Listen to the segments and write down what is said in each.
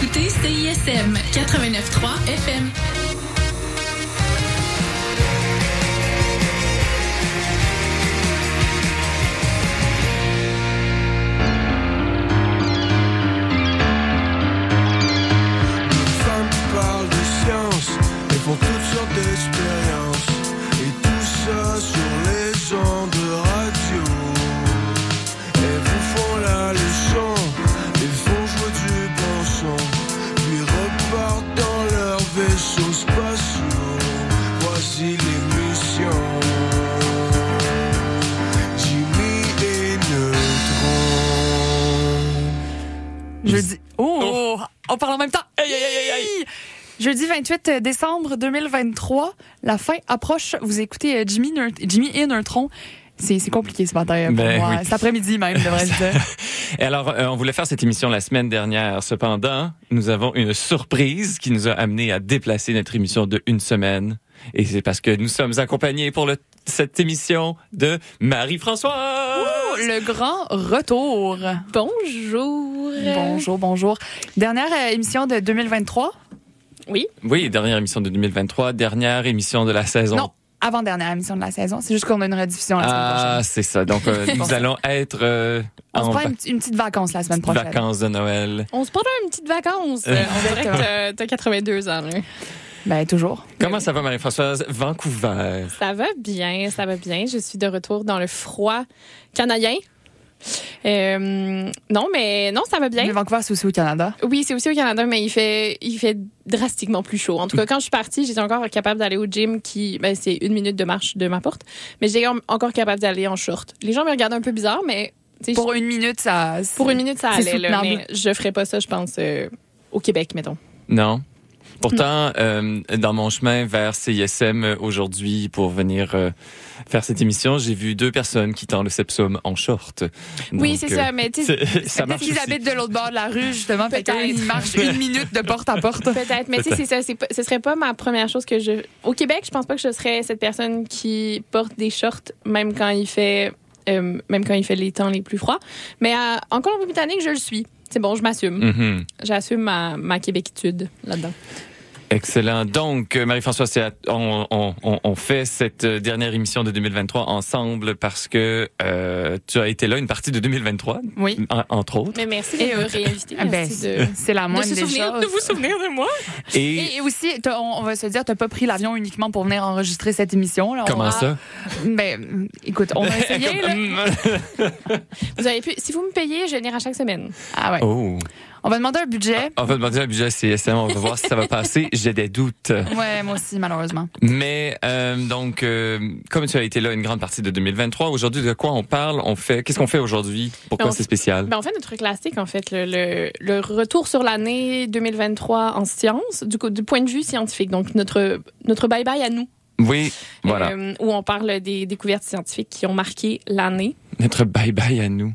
écoutez CISM 89.3 FM. Jeudi 28 décembre 2023, la fin approche. Vous écoutez euh, Jimmy, Jimmy et Neutron. C'est c'est compliqué ce matin euh, pour Ben moi. oui. Cet après-midi même, devrais-je dire. Et alors, euh, on voulait faire cette émission la semaine dernière. Cependant, nous avons une surprise qui nous a amené à déplacer notre émission de une semaine. Et c'est parce que nous sommes accompagnés pour le, cette émission de Marie-François. Oh, le grand retour. Bonjour. Bonjour, bonjour. Dernière euh, émission de 2023. Oui. Oui, dernière émission de 2023, dernière émission de la saison. Non, avant-dernière émission de la saison. C'est juste qu'on a une rediffusion la semaine Ah, prochaine. c'est ça. Donc, euh, nous allons être euh, On se en prend va- une, une petite vacance la semaine prochaine. vacances de Noël. On se prendra une petite vacance. Euh. On dirait que t'as- t'as 82 ans. là. Ben, toujours. Comment ça va, Marie-Françoise? Vancouver. Ça va bien, ça va bien. Je suis de retour dans le froid canadien. Euh, non, mais non, ça va bien. Mais Vancouver, c'est aussi au Canada. Oui, c'est aussi au Canada, mais il fait, il fait drastiquement plus chaud. En tout cas, quand je suis partie, j'étais encore capable d'aller au gym qui, ben, c'est une minute de marche de ma porte, mais j'étais encore capable d'aller en short. Les gens me regardaient un peu bizarre, mais Pour une minute, ça. pour une minute, ça c'est allait, là, mais je ferais pas ça, je pense, euh, au Québec, mettons. Non. Pourtant, euh, dans mon chemin vers CISM aujourd'hui pour venir euh, faire cette émission, j'ai vu deux personnes quittant le Sepsum en short. oui, c'est euh, ça, mais tu sais, c'est- ça marche Ils aussi. habitent de l'autre bord de la rue, justement. Peut-être. qu'ils marchent une minute de porte à porte. Peut-être, mais tu sais, c'est ça. pas- Ce serait pas ma première chose que je. Au Québec, je pense pas que je serais cette personne qui porte des shorts, même quand il fait, euh, même quand il fait les temps les plus froids. Mais euh, en Colombie-Britannique, je le suis. C'est bon, je m'assume. Mhm. J'assume ma, ma québéquitude là-dedans. Excellent. Donc, euh, Marie-Françoise, c'est à- on, on, on- on fait cette euh, dernière émission de 2023 ensemble parce que euh, tu as été là une partie de 2023, Oui. en- entre autres. Mais merci de me euh, réinviter. Ah, ben, Merci de, C'est la de moindre se des souvenir, choses. de vous souvenir de moi. Et, Et aussi, on, on va se dire, t'as pas pris l'avion uniquement pour venir enregistrer cette émission. Là. Comment a- ça? Ben, écoute, on a essayé. là. Vous avez pu, si vous me payez, je vais venir à chaque semaine. Ah ouais. oh. On va demander un budget. On va demander un budget CSM, on va voir si ça va passer. J'ai des doutes. Ouais, moi aussi, malheureusement. Mais euh, donc, euh, comme tu as été là une grande partie de 2023, aujourd'hui, de quoi on parle? On fait, qu'est-ce qu'on fait aujourd'hui? Pourquoi On- c'est spécial? Ben, on fait notre classique, en fait, le, le, le retour sur l'année 2023 en sciences, du, coup, du point de vue scientifique. Donc, notre, notre bye-bye à nous. Oui, voilà. Euh, où on parle des découvertes scientifiques qui ont marqué l'année. Notre bye-bye à nous.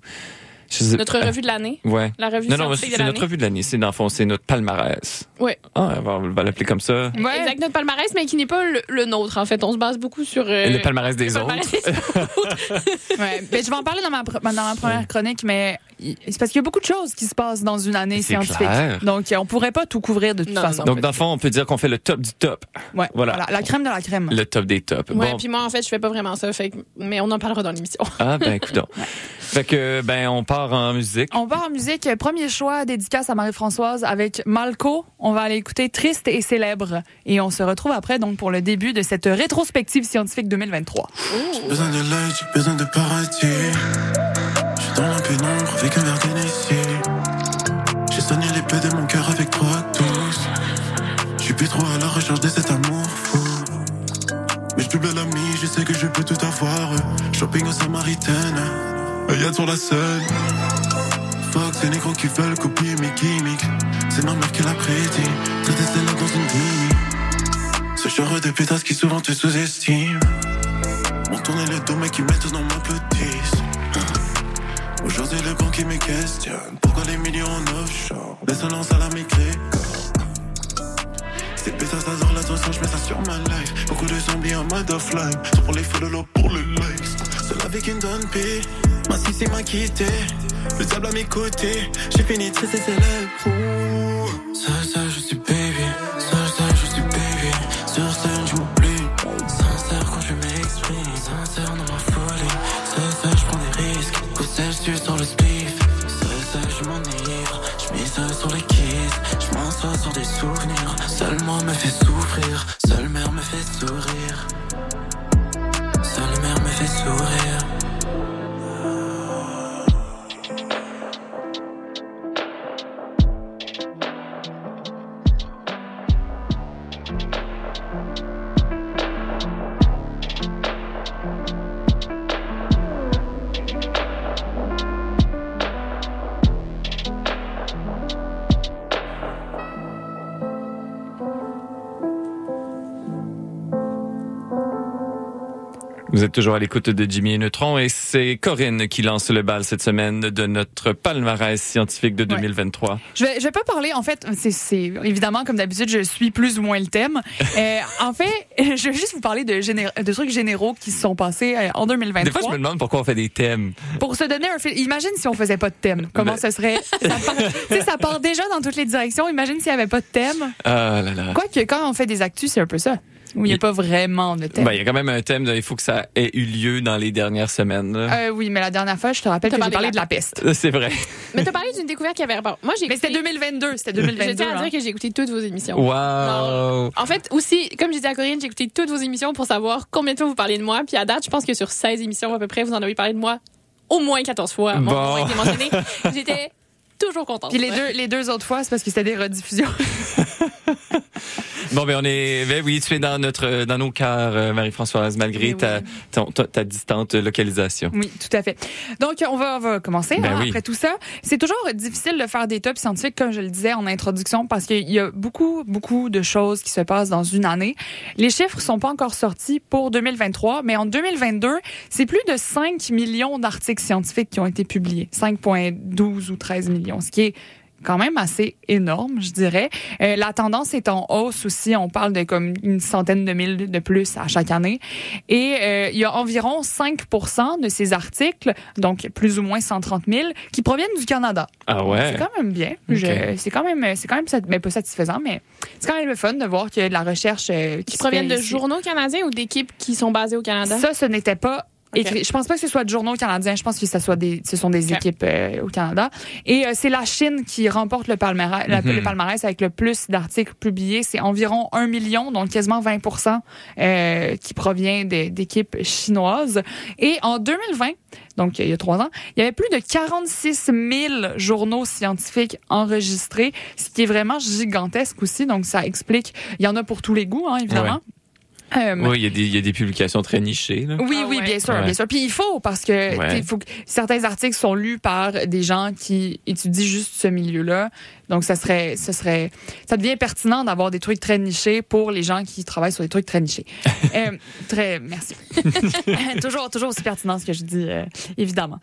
Je sais- Notre revue de l'année. Ouais. La revue Non, non, c'est notre revue de l'année. C'est dans le fond, c'est notre palmarès. Ouais. Ah, on va, l'appeler comme ça. Ouais. Exact, notre palmarès, mais qui n'est pas le, le nôtre, en fait. On se base beaucoup sur... euh, le palmarès des le autres. palmarès des autres. Ouais. Ben, je vais en parler dans ma, dans ma première chronique, mais c'est parce qu'il y a beaucoup de choses qui se passent dans une année scientifique. clair. Donc, on pourrait pas tout couvrir de toute Non, façon. Donc, dans le fond, on peut dire qu'on fait le top du top. ouais. voilà. voilà. La crème de la crème. Le top des tops. Ouais, bon. puis moi, en fait, je fais pas vraiment ça. Fait mais on en parlera dans l'émission. Ah, ben, écoute. Fait que, ben, on part en musique. On part en musique. Premier choix, dédicace à Marie-Françoise avec Malco. On va aller écouter Triste et célèbre. Et on se retrouve après donc pour le début de cette rétrospective scientifique 2023. J'ai besoin de light, j'ai besoin de paradis. Je suis dans la pénombre avec un verre. J'ai soigné les plaies de mon cœur avec trois douces. Je suis plus trop à la recherche de cet amour fou. Mais je double l'ami, je sais que je peux tout avoir. Shopping aux Samaritaines, Y'a sur la scène. Fuck, ces négros qui veulent copier mes gimmicks. C'est normal qu'elle a prédit. Traiter celle-là dans une gimmick. Ce genre de pétasse qui souvent te sous-estime. On tournait le dos, mais qui mettent dans ma petite. Aujourd'hui, le grand qui me questionne. Pourquoi les millions en offshore? Laisse lance à la maigre. Ces pétasses adorent l'attention, je mets ça sur ma life. Beaucoup de zombies en mode offline. Sont pour les follow pour les likes. Avec une donne P. Ma cissé m'a quitté, le diable à mes côtés. J'ai fini triste et célèbre. Seul, seul, je suis baby. Seul, seul, je suis baby. Sur scène, je m'oublie. Sincère quand je m'exprime. Sincère dans ma folie. Seul, seul, je prends des risques. Coup seul, je suis sur le spliff. Seul, seul, je m'enivre. Je m'isole sur les kisses. Je m'assois sur des souvenirs. Seul moi me fait souffrir. Seule mère me fait sourire. Vous êtes toujours à l'écoute de Jimmy et Neutron et c'est Corinne qui lance le bal cette semaine de notre palmarès scientifique de 2023. Je vais, je vais pas parler, en fait, c'est, évidemment, comme d'habitude, je suis plus ou moins le thème. Euh, en fait, je vais juste vous parler de, géné- de trucs généraux qui se sont passés euh, en 2023. Des fois, je me demande pourquoi on fait des thèmes. Pour se donner un fil, imagine si on faisait pas de thème. Comment Ben- ce serait? Ça part, ça part déjà dans toutes les directions. Imagine s'il y avait pas de thème. Ah là là. Quoique, quand on fait des actus, c'est un peu ça. Où il n'y a pas vraiment de thème. Ben, il y a quand même un thème, de, il faut que ça ait eu lieu dans les dernières semaines. là. Euh, oui, mais la dernière fois, je te rappelle T'as que j'ai parlé parlé de la peste. C'est vrai. Mais t'as parlé d'une découverte qui avait rapport. Moi, j'ai Mais c'était écouté- 2022. C'était Je 2022. tiens à hein. dire que j'ai écouté toutes vos émissions. Wow. En fait, aussi, comme je disais à Corinne, j'ai écouté toutes vos émissions pour savoir combien de fois vous parlez de moi. Puis à date, je pense que sur 16 émissions à peu près, vous en avez parlé de moi au moins 14 fois. Mon Bon. nom a été mentionné. J'étais toujours contente. Puis les deux, les deux autres fois, c'est parce que c'était des rediffusions. Bon, ben on est, ben oui, tu es dans notre, dans nos cœurs, euh, Marie-Françoise, malgré Mais ta, ta, ta distante localisation. Oui, tout à fait. Donc, on va, on va commencer Ben hein, oui. après tout ça. C'est toujours difficile de faire des tops scientifiques, comme je le disais en introduction, parce qu'il y a beaucoup, beaucoup de choses qui se passent dans une année. Les chiffres sont pas encore sortis pour 2023, mais en 2022, c'est plus de 5 millions d'articles scientifiques qui ont été publiés. 5,12 ou 13 millions, ce qui est quand même assez énorme, je dirais. Euh, la tendance est en hausse aussi. On parle de comme une centaine de mille de plus à chaque année. Et euh, il y a environ 5% de ces articles, donc plus ou moins 130 000, qui proviennent du Canada. Ah ouais. C'est quand même bien. C'est quand même, c'est quand même, sat- ben, pas satisfaisant, mais c'est quand même fun de voir qu'il y a de la recherche euh, qui Qui proviennent de ici. journaux canadiens ou d'équipes qui sont basées au Canada? Ça, ce n'était pas Ok. écrit. Je pense pas que ce soit de journaux canadiens. Je pense que ça soit des, ce sont des équipes euh, au Canada. Et euh, c'est la Chine qui remporte le palmarès, Mhm. le palmarès avec le plus d'articles publiés. C'est environ 1 million, donc quasiment 20% euh, qui provient d'équipes chinoises. Et en 2020, donc il y a trois ans, il y avait plus de 46 000 journaux scientifiques enregistrés, ce qui est vraiment gigantesque aussi. Donc ça explique, il y en a pour tous les goûts, hein, évidemment. Euh, Oui, il y, a des, il y a des publications très nichées. Là. oui, Ah oui, ouais. bien sûr, Ouais. bien sûr. Puis il faut parce que Ouais. faut que certains articles sont lus par des gens qui étudient juste ce milieu-là. Donc ça serait, ce serait, ça devient pertinent d'avoir des trucs très nichés pour les gens qui travaillent sur des trucs très nichés. Euh, très, merci. toujours, toujours aussi pertinent ce que je dis, euh, évidemment.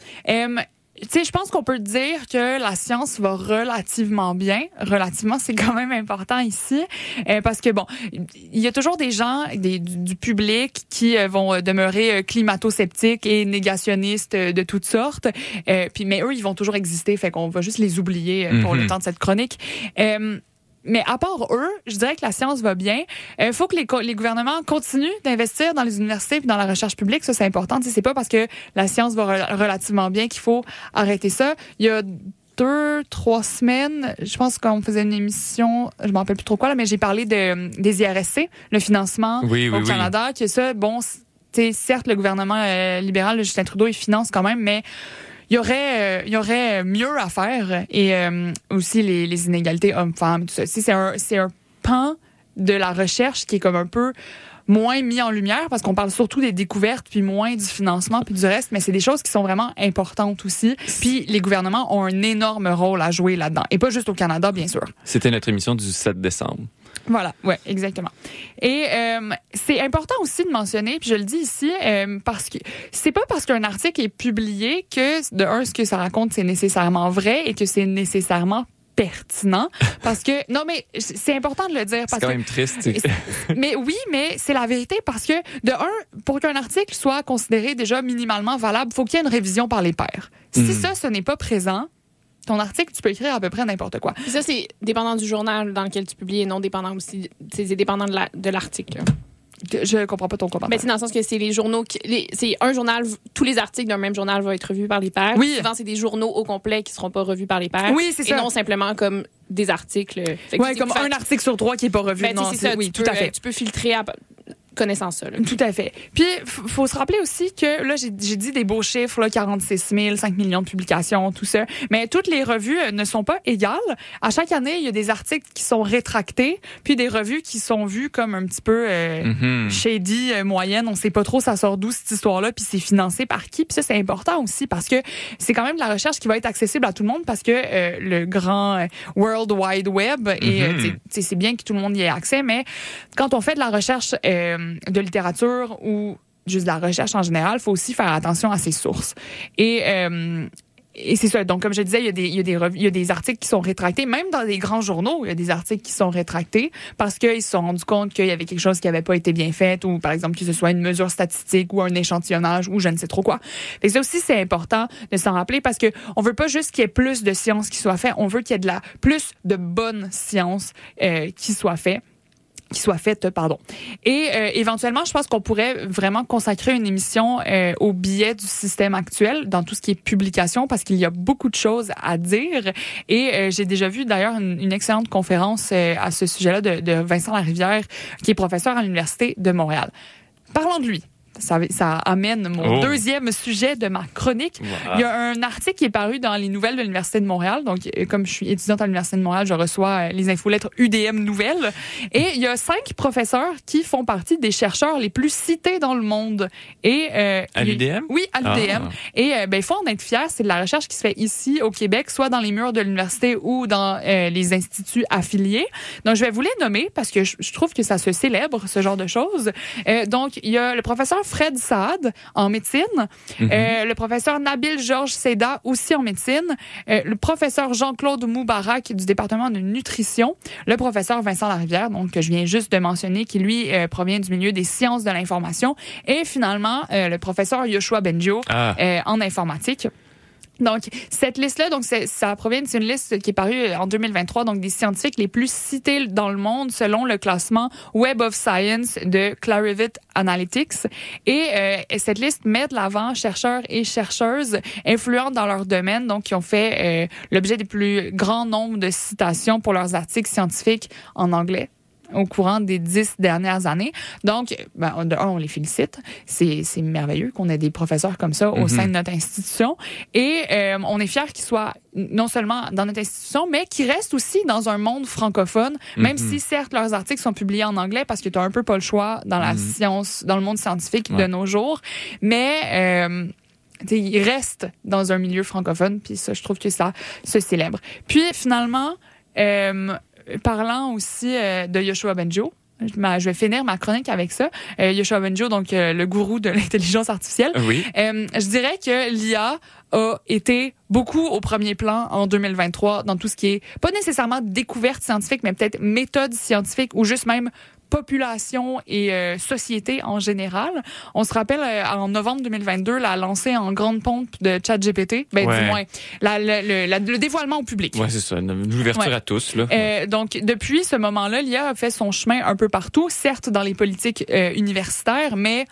Tu sais, je pense qu'on peut dire que la science va relativement bien. Relativement, c'est quand même important ici. Euh, parce que, bon, il y a toujours des gens des, du, public qui euh, vont euh, demeurer euh, climato-sceptiques et négationnistes de toutes sortes. Euh, puis, mais eux, ils vont toujours exister. Fait qu'on va juste les oublier pour Mhm. le temps de cette chronique. Euh, mais à part eux, je dirais que la science va bien. Il faut que les, gouvernements continuent d'investir dans les universités et dans la recherche publique. Ça, c'est important. C'est pas parce que la science va re- relativement bien qu'il faut arrêter ça. Il y a deux, trois semaines, je pense qu'on faisait une émission, je m'en rappelle plus trop quoi, là, mais j'ai parlé de, des IRSC, le financement Oui, oui, au oui. Canada, que ça, bon, certes, le gouvernement euh, libéral Justin Trudeau, il finance quand même, mais il y aurait, euh, y aurait mieux à faire. Et euh, aussi les, inégalités hommes-femmes, tout ça. C'est un, c'est un pan de la recherche qui est comme un peu moins mis en lumière parce qu'on parle surtout des découvertes puis moins du financement puis du reste mais c'est des choses qui sont vraiment importantes aussi puis les gouvernements ont un énorme rôle à jouer là-dedans et pas juste au Canada bien sûr C'était notre émission du 7 décembre. Voilà, ouais, exactement. Et euh, c'est important aussi de mentionner, puis je le dis ici, euh, parce que c'est pas parce qu'un article est publié que de un ce que ça raconte c'est nécessairement vrai et que c'est nécessairement pertinent parce que non mais c'est important de le dire C'est parce quand que même triste. c'est- mais oui, mais c'est la vérité parce que, de un, pour qu'un article soit considéré déjà minimalement valable, faut qu'il y ait une révision par les pairs. Si Mm. ça, ce n'est pas présent, ton article, tu peux écrire à peu près n'importe quoi. Puis ça, c'est dépendant du journal dans lequel tu publies et non dépendant aussi. C'est dépendant de la- l'article. Que- Je comprends pas ton commentaire. Mais c'est dans le sens que c'est les journaux. qui- C'est un journal. Tous les articles d'un même journal vont être revus par les pairs. Oui. Souvent, c'est des journaux au complet qui seront pas revus par les pairs. Oui, c'est Et ça. non simplement comme des articles. Tu- comme un article sur trois qui est pas revu. ben, non, c'est ça. oui, tu tout peux, à fait. Tu peux filtrer à connaissance ça. là. Tout à fait. Puis, faut se rappeler aussi que, là, j'ai dit des beaux chiffres, là, 46 000, 5 millions de publications, tout ça. Mais toutes les revues euh, ne sont pas égales. À chaque année, il y a des articles qui sont rétractés, puis des revues qui sont vues comme un petit peu euh, Mhm. shady, euh, moyenne. On sait pas trop ça sort d'où cette histoire-là, puis c'est financé par qui. Puis ça, c'est important aussi parce que c'est quand même de la recherche qui va être accessible à tout le monde parce que euh, le grand World Wide Web, et tu sais, c'est bien que tout le monde y ait accès, mais quand on fait de la recherche euh, de littérature ou juste de la recherche en général, il faut aussi faire attention à ses sources. Et euh, et c'est ça. Donc, comme je disais, il y, a des, articles qui sont rétractés. Même dans des grands journaux, il y a des articles qui sont rétractés parce qu'ils se sont rendus compte qu'il y avait quelque chose qui n'avait pas été bien fait ou, par exemple, que ce soit une mesure statistique ou un échantillonnage ou je ne sais trop quoi. Que ça aussi, c'est important de s'en rappeler parce que on veut pas juste qu'il y ait plus de science qui soit fait, on veut qu'il y ait de la plus de bonnes sciences euh, qui soient faites qui soit faite, pardon. Et euh, éventuellement, je pense qu'on pourrait vraiment consacrer une émission euh, au biais du système actuel dans tout ce qui est publication parce qu'il y a beaucoup de choses à dire. Et euh, j'ai déjà vu d'ailleurs une, une excellente conférence euh, à ce sujet-là de, de Vincent Larivière, qui est professeur à l'Université de Montréal. Parlons de lui. Ça, ça amène mon Oh. deuxième sujet de ma chronique. Il y a un article qui est paru dans les nouvelles de l'Université de Montréal. Donc, euh, comme je suis étudiante à l'Université de Montréal, je reçois euh, les infolettres UDM Nouvelles. Et il y a cinq professeurs qui font partie des chercheurs les plus cités dans le monde. Et, euh, À l'UDM? Oui, à l'UDM. Ah. Et euh, ben, il faut en être fier. C'est de la recherche qui se fait ici, au Québec, soit dans les murs de l'université ou dans euh, les instituts affiliés. Donc, je vais vous les nommer parce que je, je trouve que ça se célèbre, ce genre de choses. Donc, il y a le professeur Fred Saad en médecine, Mhm. euh, le professeur Nabil Georges Seda aussi en médecine, euh, le professeur Jean-Claude Moubarak du département de nutrition, le professeur Vincent Larivière, donc que je viens juste de mentionner, qui lui euh, provient du milieu des sciences de l'information, et finalement le professeur Yoshua Benjo Ah. en informatique. Donc, cette liste-là, donc ça provient d'une liste qui est parue en 2023, donc des scientifiques les plus cités dans le monde selon le classement Web of Science de Clarivate Analytics. Et euh, cette liste met de l'avant chercheurs et chercheuses influents dans leur domaine, donc qui ont fait euh, l'objet des plus grands nombres de citations pour leurs articles scientifiques en anglais au courant des dix dernières années. Donc, ben, de un, on les félicite. C'est merveilleux qu'on ait des professeurs comme ça au Mhm. sein de notre institution. Et euh, on est fiers qu'ils soient non seulement dans notre institution, mais qu'ils restent aussi dans un monde francophone, même Mhm. si, certes, leurs articles sont publiés en anglais parce que tu as un peu pas le choix dans la Mhm. science, dans le monde scientifique de nos jours. Mais... Euh, ils restent dans un milieu francophone, puis ça, je trouve que ça se célèbre. Puis finalement, euh, parlant aussi euh, de Yoshua Benjo, je vais finir ma chronique avec ça. Euh, Yoshua Benjo, donc euh, le gourou de l'intelligence artificielle. Oui. Euh, je dirais que l'IA a été beaucoup au premier plan en 2023 dans tout ce qui est pas nécessairement découverte scientifique, mais peut-être méthode scientifique ou juste même population et euh, société en général. On se rappelle euh, en novembre 2022 la lancée en grande pompe de ChatGPT, ben Ouais. du moins la- la- le, la- le dévoilement au public. Ouais, c'est ça. Une ouverture Ouais. à tous, là. Euh, donc, depuis ce moment-là, l'IA a fait son chemin un peu partout, certes dans les politiques euh, universitaires, mais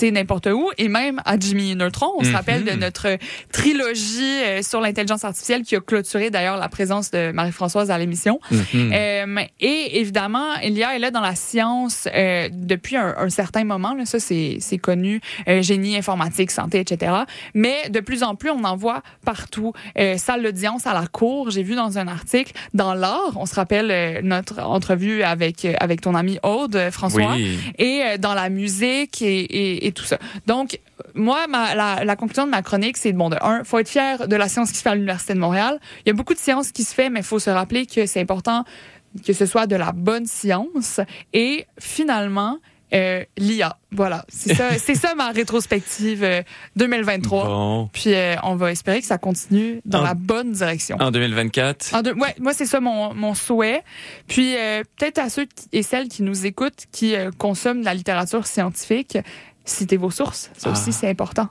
n'importe où, et même à Jimmy Neutron. On se Mhm. rappelle de notre trilogie euh, sur l'intelligence artificielle qui a clôturé d'ailleurs la présence de Marie-Françoise à l'émission. Mhm. Euh, et évidemment, l'IA est là dans la science euh, depuis un, un certain moment. Là, ça, c'est c'est connu. Euh, génie informatique, santé, etc. Mais de plus en plus, on en voit partout. Euh, salle d'audience à la cour. J'ai vu dans un article. Dans l'art, on se rappelle euh, notre entrevue avec, euh, avec ton ami Aude, François Oui. et euh, dans la musique et, et, et tout ça. Donc, moi, ma, la, la conclusion de ma chronique, c'est bon, de un, faut être fier de la science qui se fait à l'Université de Montréal. Il y a beaucoup de science qui se fait, mais il faut se rappeler que c'est important que ce soit de la bonne science. Et finalement, euh, l'IA. Voilà, c'est ça, c'est ça ma rétrospective euh, 2023. Bon. Puis euh, on va espérer que ça continue dans En- la bonne direction. En 2024. En deux- ouais, moi c'est ça mon, mon souhait. Puis euh, peut-être à ceux qui- et celles qui nous écoutent, qui euh, consomment de la littérature scientifique, citez vos sources. Ça Ah. aussi c'est important.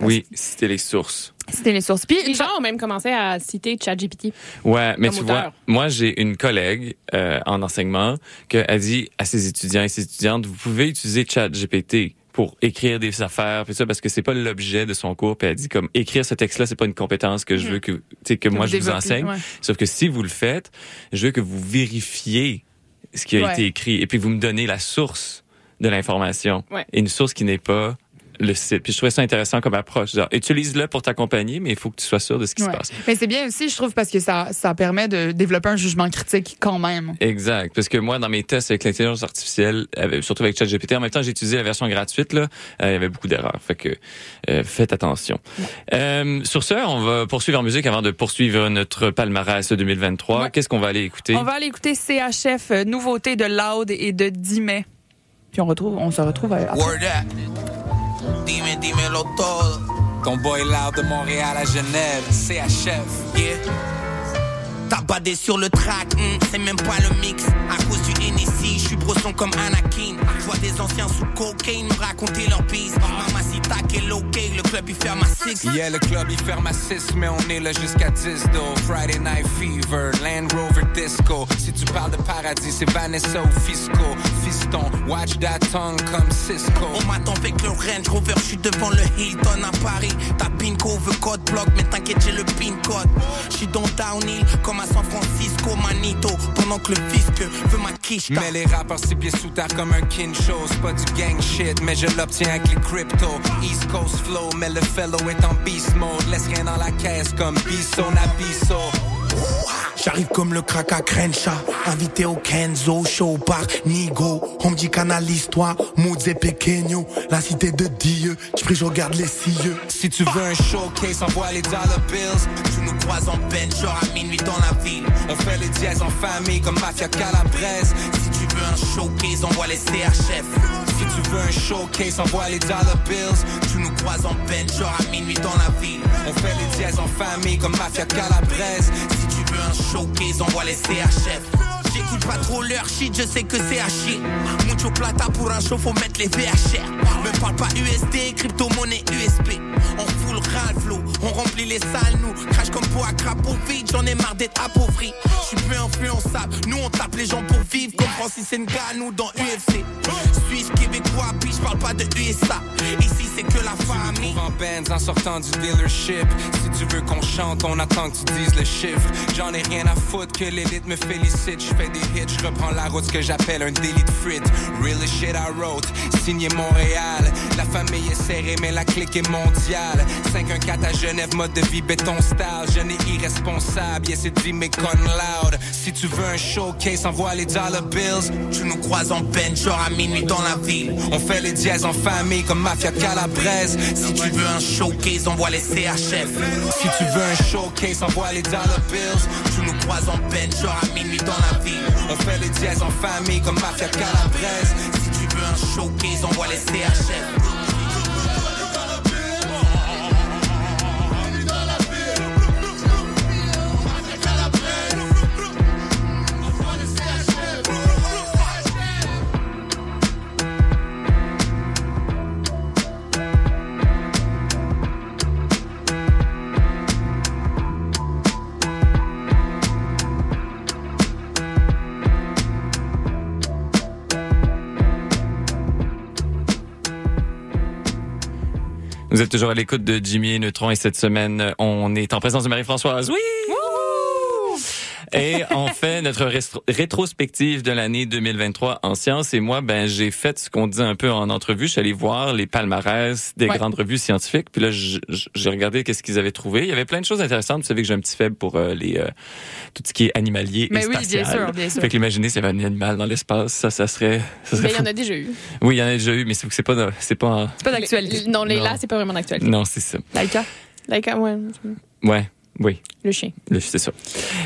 Oui, c'était les sources. Citez les sources. Puis Les gens ont même commencé à citer ChatGPT. Ouais, mais tu auteur. vois, moi j'ai une collègue euh, en enseignement qui a dit à ses étudiants et ses étudiantes, vous pouvez utiliser ChatGPT pour écrire des affaires puis ça parce que c'est pas l'objet de son cours puis elle dit comme écrire ce texte là c'est pas une compétence que je veux que tu sais que moi je vous enseigne ouais. sauf que si vous le faites je veux que vous vérifiez ce qui a Ouais. été écrit et puis vous me donnez la source de l'information Ouais. et une source qui n'est pas le site puis je trouvais ça intéressant comme approche utilise-le pour t'accompagner mais il faut que tu sois sûr de ce qui Ouais. se passe Mais c'est bien aussi, je trouve, parce que ça, ça permet de développer un jugement critique quand même. Exact. Parce que moi, dans mes tests avec l'intelligence artificielle, surtout avec ChatGPT, en même temps, j'ai utilisé la version gratuite, là, euh, il y avait beaucoup d'erreurs. Fait que euh, faites attention. Euh, sur ce, on va poursuivre en musique avant de poursuivre notre palmarès 2023. Ouais. Qu'est-ce qu'on va aller écouter? On va aller écouter CHF, euh, nouveauté de Loud et de 10 mai. Puis on, retrouve, on se retrouve euh. Word up. Dime, dímelo todo. Ton boy loud de Montréal à Genève, CHF. Yeah. T'as badé sur le track, hmm, c'est même pas le mix. À cause du NSI, suis brosson comme Anakin. Je vois des anciens sous cocaine me raconter leur bise. Mamacita, quel ok, le club il ferme à 6. Yeah, le club il ferme à 6, mais on est là jusqu'à 10 though. Friday Night Fever, Land Rover Disco. Si tu parles de paradis, c'est Vanessa ou Fisco. Fiston, watch that tongue comme Cisco. On m'attend avec le Range Rover, je suis devant le Hilton à Paris. Ta pinko veut code block, mais t'inquiète, j'ai le pin code. Je suis dans Downhill, comme à San Francisco, Manito. Pendant que le fisc veut ma quiche. Mais les rappeurs six pieds sous terre comme un kincho C'est pas du gang shit, mais je l'obtiens avec les crypto East Coast flow, mais le fellow est en beast mode. Laisse rien dans la caisse comme Bisso Nabiso J'arrive comme le crack à Crenshaw, invité au Kenzo, show par Nigo. On me dit canalise-toi, Moods et la cité de Dieu. J'prie, je regarde les cieux. Si tu veux un showcase, envoie les dollar bills Tu nous croises en peine, à minuit dans la ville. On fait les dièses en famille comme Mafia Calabrese Si tu veux un showcase, envoie les CHF. Si tu veux un showcase, envoie les dollar bills Tu nous croises en peine, à minuit dans la ville. On fait les dièses en famille comme Mafia Calabrese tu un showcase, envoie les CHF. J'écoute pas trop leur shit, je sais que c'est chier. Mucho plata pour un show, faut mettre les VHR. Me parle pas USD, crypto-monnaie USP. On fout le Ralph on remplit les salles, nous. Crash comme pour crapaud vide, j'en ai marre d'être appauvri. J'suis plus influençable, nous on tape les gens pour vivre. Comme Francis Ngannou dans UFC. Suisse, québécois, puis j'parle pas de USA. Ici c'est que la famille. en Benz en sortant du dealership. Si tu veux qu'on chante, on attend que tu dises le chiffre. J'en ai rien à foutre que l'élite me félicite. Je je reprends la route, ce que j'appelle un délit de frites. Real shit I wrote, signé Montréal. La famille est serrée, mais la clique est mondiale. 514 à Genève, mode de vie béton style. Jeune et irresponsable, yes, c'est dit, mais con loud. Si tu veux un showcase, envoie les dollar bills. Tu nous croises en peine, genre à minuit dans la ville. On fait les dièses en famille comme Mafia Calabrese. Si tu veux un showcase, envoie les CHF. Si tu veux un showcase, envoie les dollar bills. Tu nous croises en peine, genre à minuit dans la ville. On fait les dièses en famille comme Mafia Calabrese. Si tu veux un showcase, envoie les CHF. Vous êtes toujours à l'écoute de Jimmy Neutron et cette semaine, on est en présence de Marie-Françoise. Oui! Et on fait notre rétrospective de l'année 2023 en sciences. Et moi, ben, j'ai fait ce qu'on dit un peu en entrevue. Je suis allé voir les palmarès des Ouais. grandes revues scientifiques. Puis là, j'ai regardé qu'est-ce qu'ils avaient trouvé. Il y avait plein de choses intéressantes. Vous savez que j'ai un petit faible pour euh, les euh, tout ce qui est animalier Mais et oui, bien spatial. sûr, bien sûr. Fait que s'il y avait un animal dans l'espace, ça, ça serait, ça serait Mais il y en a déjà eu. Oui, il y en a déjà eu, mais c'est c'est pas, c'est pas, C'est pas d'actualité. Non, les là, c'est pas vraiment d'actualité. non, c'est ça. Laika. Like, ouais. Ouais. Oui. Le chien. Le- C'est ça.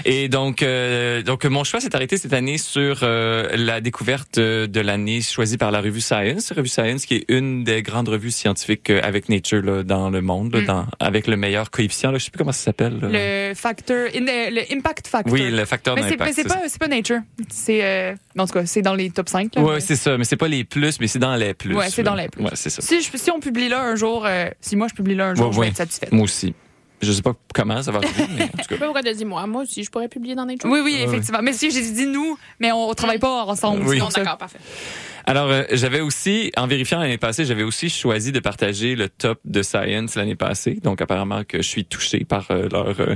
Et donc, euh, donc mon choix s'est arrêté cette année sur euh, la découverte euh, de l'année choisie par la revue Science, revue Science qui est une des grandes revues scientifiques euh, avec Nature là, dans le monde, là, Mm. dans, avec le meilleur coefficient. Là, je sais plus comment ça s'appelle. là. Le facteur, euh, le impact factor. Oui, le facteur d'impact. mais c'est pas, c'est pas Nature. C'est, euh, en tout cas, c'est dans les top 5. Là, Ouais, mais- c'est ça, mais c'est pas les plus, mais c'est dans les plus. Ouais, c'est dans les plus. Ouais, c'est ça. si, je- si on publie là un jour, euh, si moi je publie là un jour, Ouais, je vais être satisfaite. Moi aussi. Je sais pas comment ça va arriver, mais en tout Je cas. sais pas pourquoi moi. Moi aussi, je pourrais publier dans Nature. Oui, oui, Ouais, effectivement. Mais si j'ai dit nous, mais on travaille pas ensemble. Oui. d'accord, parfait. Alors, euh, j'avais aussi, en vérifiant l'année passée, j'avais aussi choisi de partager le top de Science l'année passée. Donc, apparemment que je suis touché par euh, leur, euh,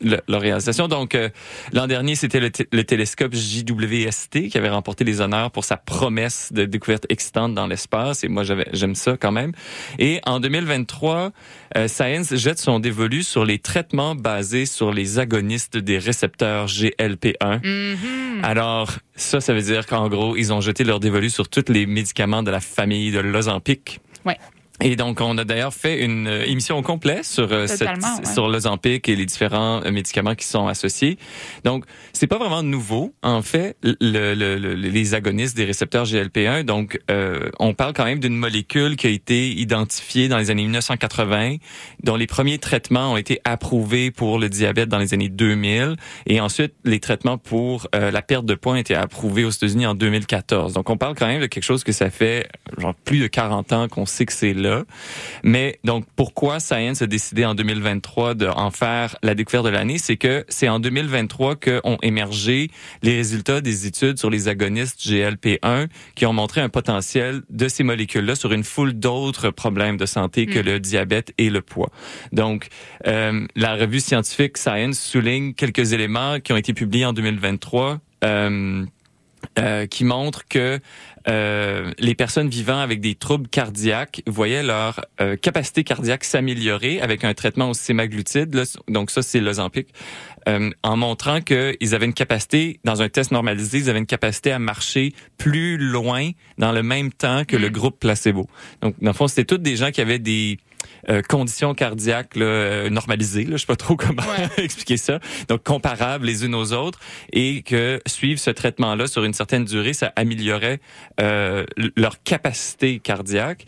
leur réalisation. Donc, euh, l'an dernier, c'était le, télescope JWST qui avait remporté les honneurs pour sa promesse de découverte excitante dans l'espace. Et moi, j'avais, j'aime ça quand même. Et en 2023, euh, Science jette son dévolu sur les traitements basés sur les agonistes des récepteurs GLP-1. Mhm. Alors, ça, ça veut dire qu'en gros, ils ont jeté leur dévolu sur tous les médicaments de la famille de l'Ozempic. Ouais. Et donc, on a d'ailleurs fait une euh, émission au complet sur euh, cette, ouais. sur l'Ozempic et les différents euh, médicaments qui sont associés. Donc, c'est pas vraiment nouveau, en fait, le, le- le- les agonistes des récepteurs GLP-1. Donc, euh, on parle quand même d'une molécule qui a été identifiée dans les années 1980, dont les premiers traitements ont été approuvés pour le diabète dans les années 2000, et ensuite les traitements pour euh, la perte de poids ont été approuvés aux États-Unis en 2014. Donc, on parle quand même de quelque chose que ça fait genre plus de 40 ans qu'on sait que c'est là. Mais donc, pourquoi Science a décidé en 2023 de en faire la découverte de l'année, c'est que c'est en 2023 qu'ont émergé les résultats des études sur les agonistes GLP-1 qui ont montré un potentiel de ces molécules-là sur une foule d'autres problèmes de santé que Mm. le diabète et le poids. Donc, euh, la revue scientifique Science souligne quelques éléments qui ont été publiés en 2023. Euh, euh, qui montrent que euh, les personnes vivant avec des troubles cardiaques voyaient leur euh, capacité cardiaque s'améliorer avec un traitement au sémaglutide. Là, donc ça, c'est l'Ozempic. Euh, en montrant qu'ils avaient une capacité, dans un test normalisé, ils avaient une capacité à marcher plus loin dans le même temps que le groupe placebo. Donc, dans le fond, c'était tous des gens qui avaient des euh, conditions cardiaques là, euh, normalisées. Là, je sais pas trop comment expliquer ça. Donc, comparables les unes aux autres et que suivre ce traitement-là sur une certaine durée, ça améliorait euh, leur capacité cardiaque.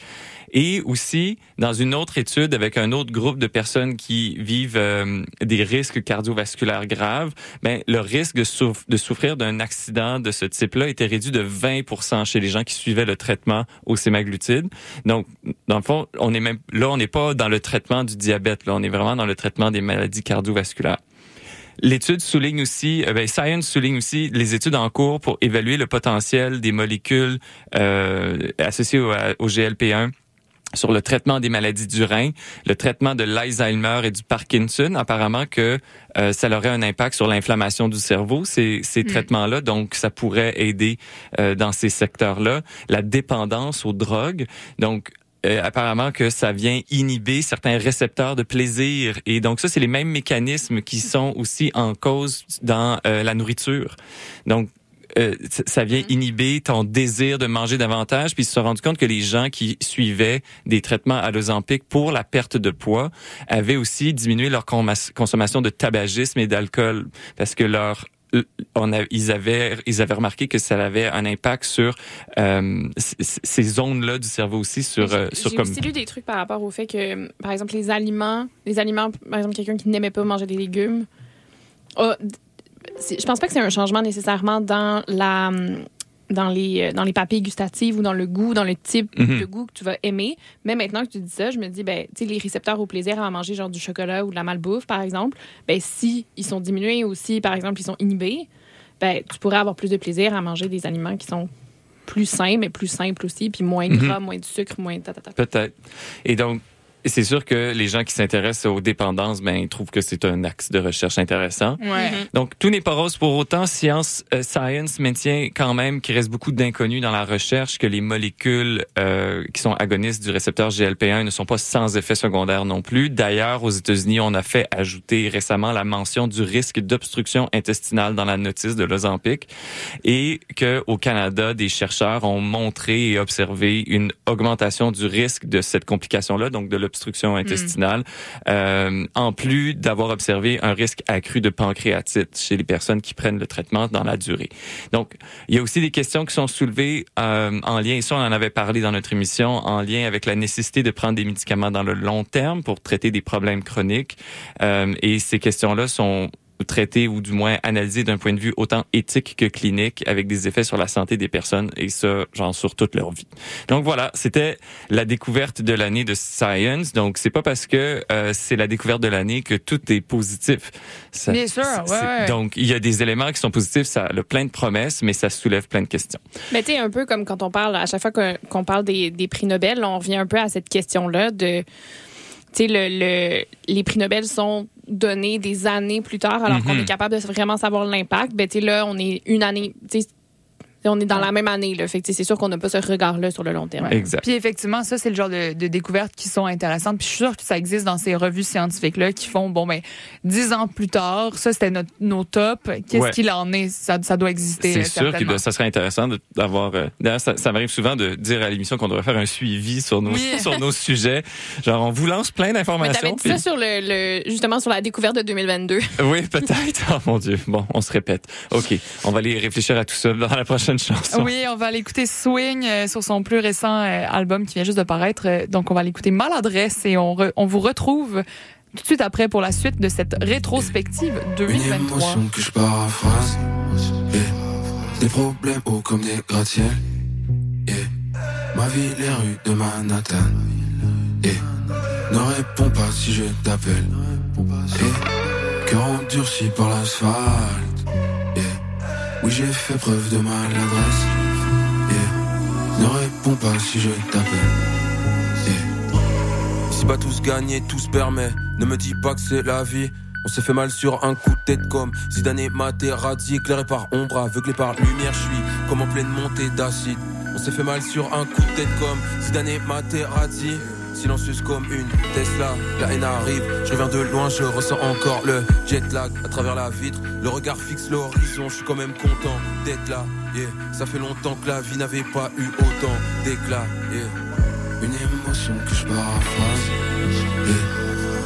Et aussi, dans une autre étude avec un autre groupe de personnes qui vivent euh, des risques cardiovasculaires graves, ben, le risque de, souff- de souffrir d'un accident de ce type-là était réduit de 20% chez les gens qui suivaient le traitement au sémaglutide. Donc, dans le fond, on est même là, on n'est pas dans le traitement du diabète, là, on est vraiment dans le traitement des maladies cardiovasculaires. L'étude souligne aussi, euh, ben, Science souligne aussi les études en cours pour évaluer le potentiel des molécules euh, associées au GLP-1 sur le traitement des maladies du rein, le traitement de l'Alzheimer et du Parkinson. Apparemment que euh, ça aurait un impact sur l'inflammation du cerveau, ces, ces traitements-là. Donc, ça pourrait aider euh, dans ces secteurs-là. La dépendance aux drogues. Donc, euh, apparemment que ça vient inhiber certains récepteurs de plaisir. Et donc, ça, c'est les mêmes mécanismes qui sont aussi en cause dans euh, la nourriture. Donc, euh, ça- vient inhiber ton désir de manger davantage. Puis ils se sont rendus compte que les gens qui suivaient des traitements à l'Ozempic pour la perte de poids avaient aussi diminué leur consommation de tabagisme et d'alcool parce que leur on a, ils avaient ils avaient remarqué que ça avait un impact sur euh, ces zones là du cerveau aussi sur euh, sur J'ai comme aussi lu des trucs par rapport au fait que, par exemple, les aliments, les aliments, par exemple, quelqu'un qui n'aimait pas manger des légumes, a- je pense pas que c'est un changement nécessairement dans la dans les euh, dans les papilles gustatives ou dans le goût, dans le type Mhm. de goût que tu vas aimer. Mais maintenant que tu dis ça, je me dis ben tu les récepteurs au plaisir à manger genre du chocolat ou de la malbouffe par exemple, ben si ils sont diminués ou si par exemple ils sont inhibés, ben tu pourrais avoir plus de plaisir à manger des aliments qui sont plus sains mais plus simples aussi puis moins Mhm. gras, moins de sucre, moins ta ta ta. Peut-être. Et donc, c'est sûr que les gens qui s'intéressent aux dépendances, ben, ils trouvent que c'est un axe de recherche intéressant. Ouais. Donc, tout n'est pas rose pour autant. Science, euh, Science maintient quand même qu'il reste beaucoup d'inconnus dans la recherche, que les molécules euh, qui sont agonistes du récepteur GLP-1 ne sont pas sans effet secondaire non plus. D'ailleurs, aux États-Unis, on a fait ajouter récemment la mention du risque d'obstruction intestinale dans la notice de l'Ozempic et que au Canada, des chercheurs ont montré et observé une augmentation du risque de cette complication-là, donc de l'obstruction d'obstruction intestinale, euh, en plus d'avoir observé un risque accru de pancréatite chez les personnes qui prennent le traitement dans la durée. Donc, il y a aussi des questions qui sont soulevées euh, en lien, et ça on en avait parlé dans notre émission, en lien avec la nécessité de prendre des médicaments dans le long terme pour traiter des problèmes chroniques. Euh, et ces questions-là sont traitées ou du moins analysées d'un point de vue autant éthique que clinique avec des effets sur la santé des personnes et ça, genre sur toute leur vie. Donc voilà, c'était la découverte de l'année de Science. Donc c'est pas parce que euh, c'est la découverte de l'année que tout est positif. Ça- Bien sûr, ouais. Donc il y a des éléments qui sont positifs, ça a plein de promesses, mais ça soulève plein de questions. Mais tu sais, un peu comme quand on parle, à chaque fois qu'on qu'on parle des, des prix Nobel, on revient un peu à cette question-là de. Tu sais, le, le- les prix Nobel sont donnés des années plus tard, alors qu'on Mhm. est capable de vraiment savoir l'impact. Ben, tu sais, là, on est une année. On est dans la même année, là. Fait que tu sais, c'est sûr qu'on n'a pas ce regard-là sur le long terme. Exact. Puis effectivement, ça, c'est le genre de, de découvertes qui sont intéressantes. Puis je suis sûre que ça existe dans ces revues scientifiques-là qui font, bon, ben, dix ans plus tard, ça, c'était notre, nos tops. Qu'est-ce Ouais. qu'il en est? Ça, ça doit exister. C'est sûr que certainement. ça serait intéressant d'avoir. euh, D'ailleurs, ça, ça m'arrive souvent de dire à l'émission qu'on devrait faire un suivi sur nos Oui. sur nos sujets. Genre, on vous lance plein Mais d'informations. dit puis- ça sur le, le- justement sur la découverte de 2022. Oui, peut-être. Oh mon Dieu. Bon, on se répète. Ok, on va aller réfléchir à tout ça dans la prochaine chanson. Oui, on va aller écouter Swing euh, sur son plus récent euh, album qui vient juste de paraître. Euh, Donc, on va aller écouter Maladresse et on, re- on vous retrouve tout de suite après pour la suite de cette rétrospective Une 2023. émotion que je paraphrase. Yeah. Des problèmes hauts comme des gratte-ciels. Yeah. Ma vie, les rues de Manhattan. Yeah. Ne réponds pas si je t'appelle. Yeah. Cœur endurci par l'asphalte. Oui, j'ai fait preuve de maladresse. Ne réponds pas si je t'appelle. Ici bas tous gagner, tout se permet. Ne me dis pas que c'est la vie. On s'est fait mal sur un coup de tête comme Zidane et Materazzi, éclairé par ombre, aveuglé par lumière, je suis comme en pleine montée d'acide. On s'est fait mal sur un coup de tête comme Zidane et Materazzi. Silencieuse comme une Tesla, la haine arrive, je reviens de loin, je ressens encore le jet lag à travers la vitre, le regard fixe l'horizon, je suis quand même content d'être là, yeah. Ça fait longtemps que la vie n'avait pas eu autant d'éclat, yeah. Une émotion que je paraphrase.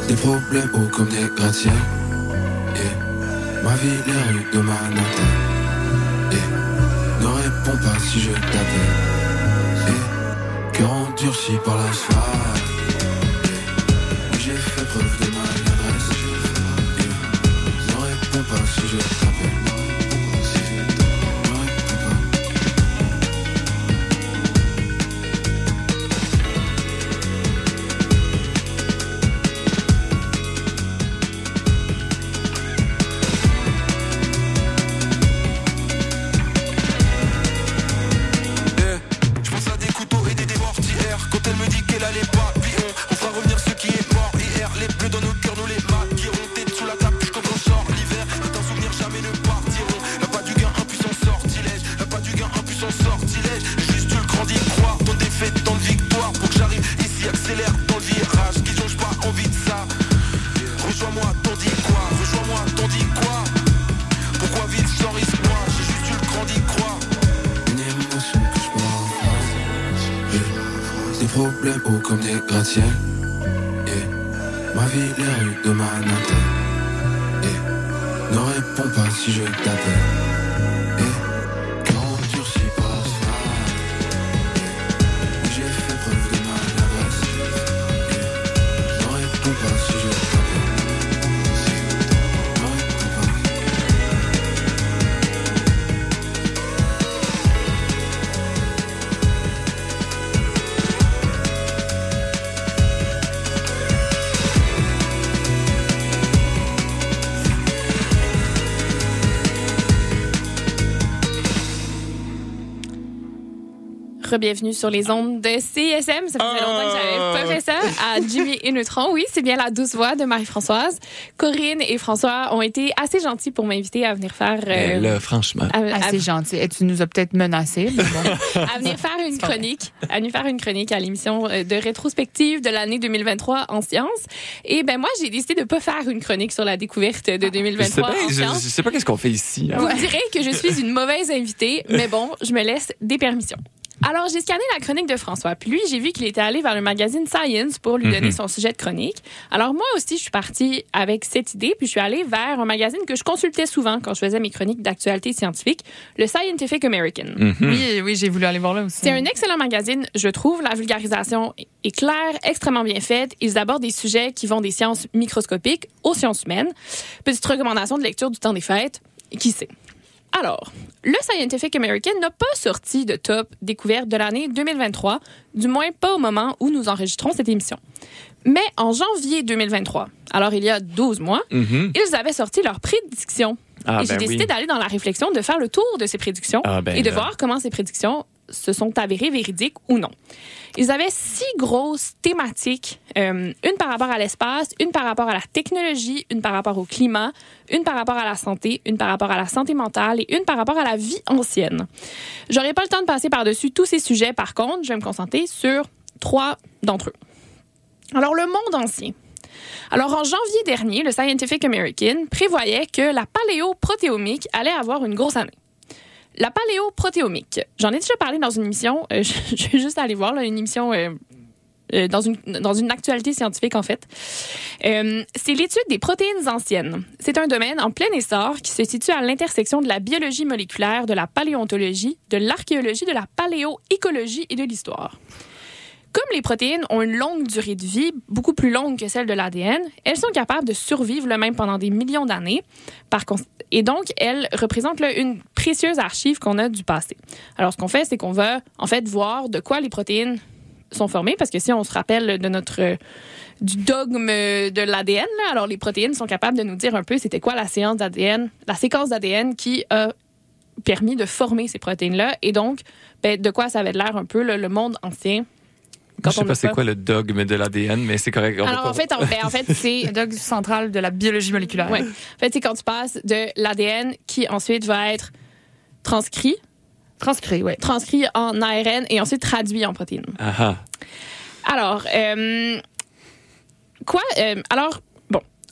Des problèmes hauts comme des gratte-ciels. Ma vie, les rues de Manhattan. Ne réponds pas si je t'appelle. Endurci par. Yeah. Oui, J'ai fait preuve de maladresse. Ne réponds pas si je t'appelle. Re-bienvenue sur les ondes de CSM. Ça faisait longtemps que j'avais pas fait ça. À Jimmy et Neutron. Oui, c'est bien la douce voix de Marie-Françoise. Corinne et François ont été assez gentils pour m'inviter à venir faire... euh, Mais là, franchement. à, à- Ah, gentil. Et tu nous as peut-être menacés, mais bon. à venir faire une chronique, à venir faire une chronique à l'émission euh, de rétrospective de l'année 2023 en sciences. Et ben moi, j'ai décidé de pas faire une chronique sur la découverte de Je sais 2023 pas, en je, sciences. je sais pas qu'est-ce qu'on fait ici. hein. Vous me direz que je suis une mauvaise invitée, mais bon, je me laisse des permissions. Alors, j'ai scanné la chronique de François. Puis lui, j'ai vu qu'il était allé vers le magazine Science pour lui donner son sujet de chronique. Alors, moi aussi, je suis partie avec cette idée. Puis je suis allée vers un magazine que je consultais souvent quand je faisais mes chroniques d'actualité scientifique, le Scientific American. Oui, oui, j'ai voulu aller voir là aussi. C'est un excellent magazine, je trouve. La vulgarisation est claire, extrêmement bien faite. Ils abordent des sujets qui vont des sciences microscopiques aux sciences humaines. Petite recommandation de lecture du temps des fêtes. Qui sait? Alors, le Scientific American n'a pas sorti de top découverte de l'année 2023, du moins pas au moment où nous enregistrons cette émission. Mais en janvier 2023, alors il y a 12 mois, Mhm. ils avaient sorti leurs prédictions. Ah, et j'ai ben décidé oui. d'aller dans la réflexion, de faire le tour de ces prédictions Ah, ben et de là. voir comment ces prédictions se sont avérées véridiques ou non. Ils avaient six grosses thématiques, euh, une par rapport à l'espace, une par rapport à la technologie, une par rapport au climat, une par rapport à la santé, une par rapport à la santé mentale et une par rapport à la vie ancienne. J'aurai pas le temps de passer par-dessus tous ces sujets, par contre, je vais me concentrer sur trois d'entre eux. Alors, le monde ancien. Alors, en janvier dernier, le Scientific American prévoyait que la paléoprotéomique allait avoir une grosse année. La paléoprotéomique, j'en ai déjà parlé dans une émission, euh, je, vais juste aller voir, là, une émission euh, euh, dans, une, dans une actualité scientifique, en fait. C'est l'étude des protéines anciennes. C'est un domaine en plein essor qui se situe à l'intersection de la biologie moléculaire, de la paléontologie, de l'archéologie, de la paléoécologie et de l'histoire. Comme les protéines ont une longue durée de vie, beaucoup plus longue que celle de l'ADN, elles sont capables de survivre le même pendant des millions d'années. Et donc, elles représentent une précieuse archive qu'on a du passé. Alors, ce qu'on fait, c'est qu'on va en fait voir de quoi les protéines sont formées, parce que si on se rappelle de notre du dogme de l'ADN, alors les protéines sont capables de nous dire un peu c'était quoi la séance d'ADN, la séquence d'ADN qui a permis de former ces protéines-là, et donc ben, de quoi ça avait l'air un peu le monde ancien. Je sais pas c'est quoi le dogme de l'ADN, mais c'est correct. on Alors pas- en fait, en, ben, en fait, c'est Le dogme central de la biologie moléculaire. Ouais. En fait, c'est quand tu passes de l'ADN qui ensuite va être transcrit, Transcrit, ouais. transcrit en ARN et ensuite traduit en protéines. Ah, ah. Alors, euh, quoi? euh, alors,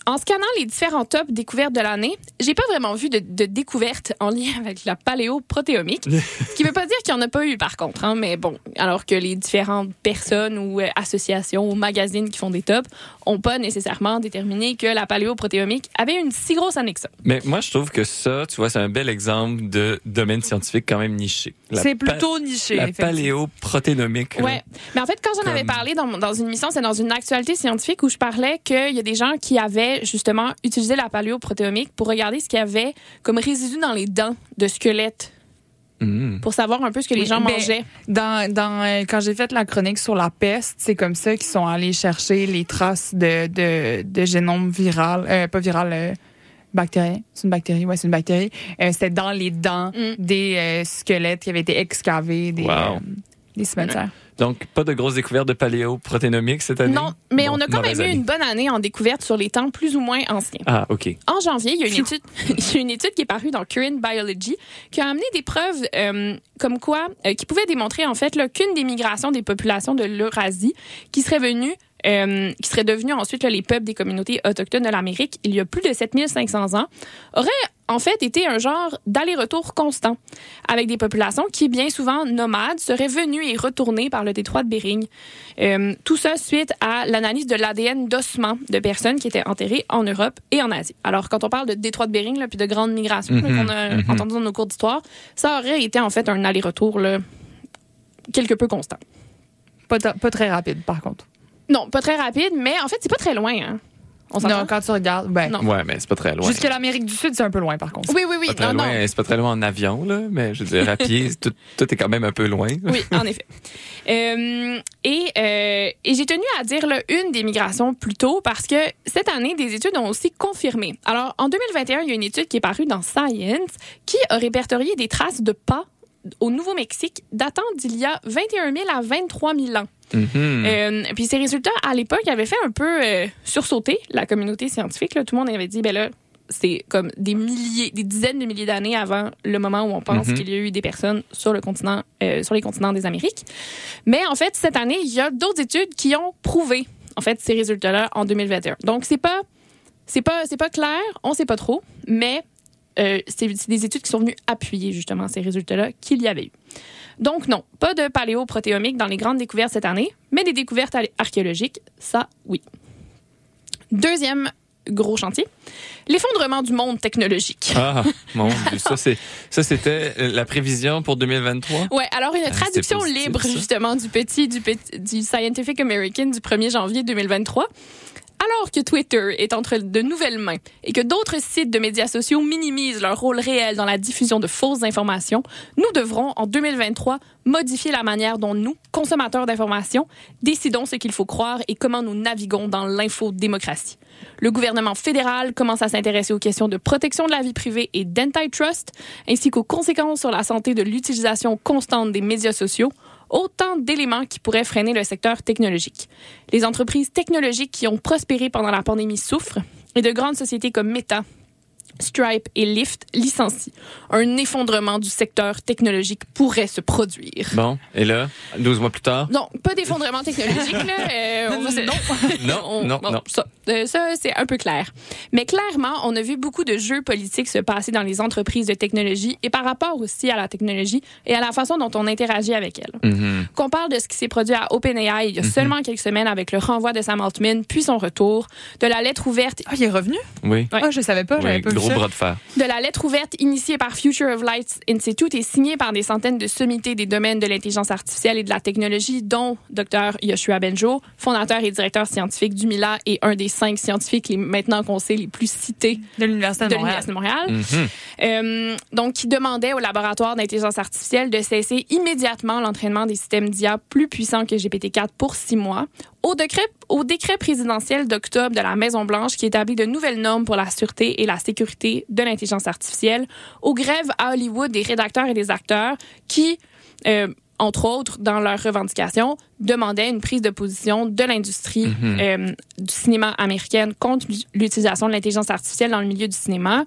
en scannant les différents tops découvertes de l'année, j'ai pas vraiment vu de, de découvertes en lien avec la paléoprotéomique. ce qui veut pas dire qu'il y en a pas eu, par contre. Hein, mais bon, alors que les différentes personnes ou euh, associations ou magazines qui font des tops ont pas nécessairement déterminé que la paléoprotéomique avait une si grosse année que ça. Mais moi, je trouve que ça, tu vois, c'est un bel exemple de domaine scientifique quand même niché. C'est plutôt niché, La effectivement. paléoprotéomique. là. Ouais. Mais en fait, quand j'en avais parlé dans, dans une émission, c'est dans une actualité scientifique où je parlais qu'il y a des gens qui avaient justement utilisé la paléoprotéomique pour regarder ce qu'il y avait comme résidu dans les dents de squelettes Mm. pour savoir un peu ce que les gens ben, mangeaient. Dans, dans, euh, quand j'ai fait la chronique sur la peste, c'est comme ça qu'ils sont allés chercher les traces de, de, de génome viral, euh, pas viral, euh, bactérien. C'est une bactérie, ouais, c'est une bactérie. Euh, C'était dans les dents Mm. des euh, squelettes qui avaient été excavés des, Wow. euh, des cimetières. Donc, pas de grosses découvertes de paléoprotéomique cette année? Non, mais Bon, on a quand même eu année. une bonne année en découverte sur les temps plus ou moins anciens. Ah, OK. En janvier, il y a une étude, il y a une étude qui est parue dans Current Biology qui a amené des preuves euh, comme quoi, euh, qui pouvaient démontrer en fait qu'une des migrations des populations de l'Eurasie qui serait venue euh, qui seraient devenus ensuite là, les peuples des communautés autochtones de l'Amérique il y a plus de 7500 ans, aurait en fait été un genre d'aller-retour constant avec des populations qui, bien souvent nomades, seraient venues et retournées par le détroit de Bering. Euh, tout ça suite à l'analyse de l'ADN d'ossements de personnes qui étaient enterrées en Europe et en Asie. Alors, quand on parle de détroit de Bering, là, puis de grandes migrations là, Mhm, qu'on a mhm. entendues dans nos cours d'histoire, ça aurait été en fait un aller-retour là, quelque peu constant. Pas, pas très rapide, par contre. Non, pas très rapide, mais en fait, c'est pas très loin. Hein. On? Non, quand tu regardes, ben, Non. Ouais, mais c'est pas très loin. jusqu'à l'Amérique du Sud, c'est un peu loin, par contre. Oui, oui, oui. C'est pas Non, très non. loin, c'est pas très loin en avion, là, mais je veux dire, à pied, tout, tout est quand même un peu loin. Oui, en effet. Euh, et euh, et j'ai tenu à dire là, une des migrations plus tôt parce que cette année, des études ont aussi confirmé. Alors, en 2021, il y a une étude qui est parue dans Science qui a répertorié des traces de pas au Nouveau-Mexique datant d'il y a 21 000 à 23 000 ans. Mhm. Euh, puis ces résultats, à l'époque, avaient fait un peu euh, sursauter la communauté scientifique. Là. Tout le monde avait dit, ben là, c'est comme des milliers, des dizaines de milliers d'années avant le moment où on pense Mhm. qu'il y a eu des personnes sur le continent, euh, sur les continents des Amériques. Mais en fait, cette année, il y a d'autres études qui ont prouvé en fait ces résultats-là en 2021. Donc c'est pas, c'est pas, c'est pas clair, on sait pas trop, mais euh, c'est des études qui sont venues appuyer justement ces résultats-là qu'il y avait eu. Donc non, pas de paléoprotéomique dans les grandes découvertes cette année, mais des découvertes ar- archéologiques, ça oui. Deuxième gros chantier, l'effondrement du monde technologique. Ah, mon Dieu, ça, c'est, ça, c'était la prévision pour 2023? Ouais, alors une Ah, traduction positif, libre ça. justement du petit du petit du Scientific American du 1er janvier 2023. Alors que Twitter est entre de nouvelles mains et que d'autres sites de médias sociaux minimisent leur rôle réel dans la diffusion de fausses informations, nous devrons en 2023 modifier la manière dont nous, consommateurs d'informations, décidons ce qu'il faut croire et comment nous naviguons dans l'infodémocratie. Le gouvernement fédéral commence à s'intéresser aux questions de protection de la vie privée et d'antitrust, ainsi qu'aux conséquences sur la santé de l'utilisation constante des médias sociaux, autant d'éléments qui pourraient freiner le secteur technologique. Les entreprises technologiques qui ont prospéré pendant la pandémie souffrent et de grandes sociétés comme Meta, Stripe et Lyft licencient. Un effondrement du secteur technologique pourrait se produire. Bon, et là, 12 mois plus tard? Non, pas d'effondrement technologique, là. Euh, on va se- Non, on- non, non. Ça, euh, ça, c'est un peu clair. Mais clairement, on a vu beaucoup de jeux politiques se passer dans les entreprises de technologie et par rapport aussi à la technologie et à la façon dont on interagit avec elle. Mhm. Qu'on parle de ce qui s'est produit à OpenAI il y a seulement quelques semaines avec le renvoi de Sam Altman, puis son retour, de la lettre ouverte Ah, il est revenu? Oui. Ouais. Ah, je savais pas, j'avais pas vu gros ça. bras de fer. de la lettre ouverte initiée par Future of Light Institute et signée par des centaines de sommités des domaines de l'intelligence artificielle et de la technologie, dont Dr. Yoshua Benjo, fondateur et directeur scientifique du MILA et un des cinq scientifiques, les, maintenant qu'on sait, les plus cités De l'Université de, de Montréal. l'Université de Montréal. Mhm. Euh, donc, qui demandait au laboratoire d'intelligence artificielle de cesser immédiatement l'entraînement des systèmes d'IA plus puissants que GPT-4 pour six mois, au décret, au décret présidentiel d'octobre de la Maison-Blanche qui établit de nouvelles normes pour la sûreté et la sécurité de l'intelligence artificielle, aux grèves à Hollywood des rédacteurs et des acteurs qui, euh, entre autres, dans leurs revendications, demandaient une prise de position de l'industrie euh, du cinéma américaine contre l'utilisation de l'intelligence artificielle dans le milieu du cinéma.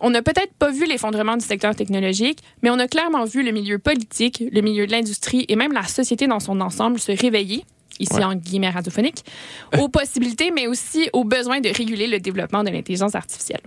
On n'a peut-être pas vu l'effondrement du secteur technologique, mais on a clairement vu le milieu politique, le milieu de l'industrie et même la société dans son ensemble se réveiller, ici Ouais. en guillemets radiophoniques, aux possibilités, mais aussi aux besoins de réguler le développement de l'intelligence artificielle.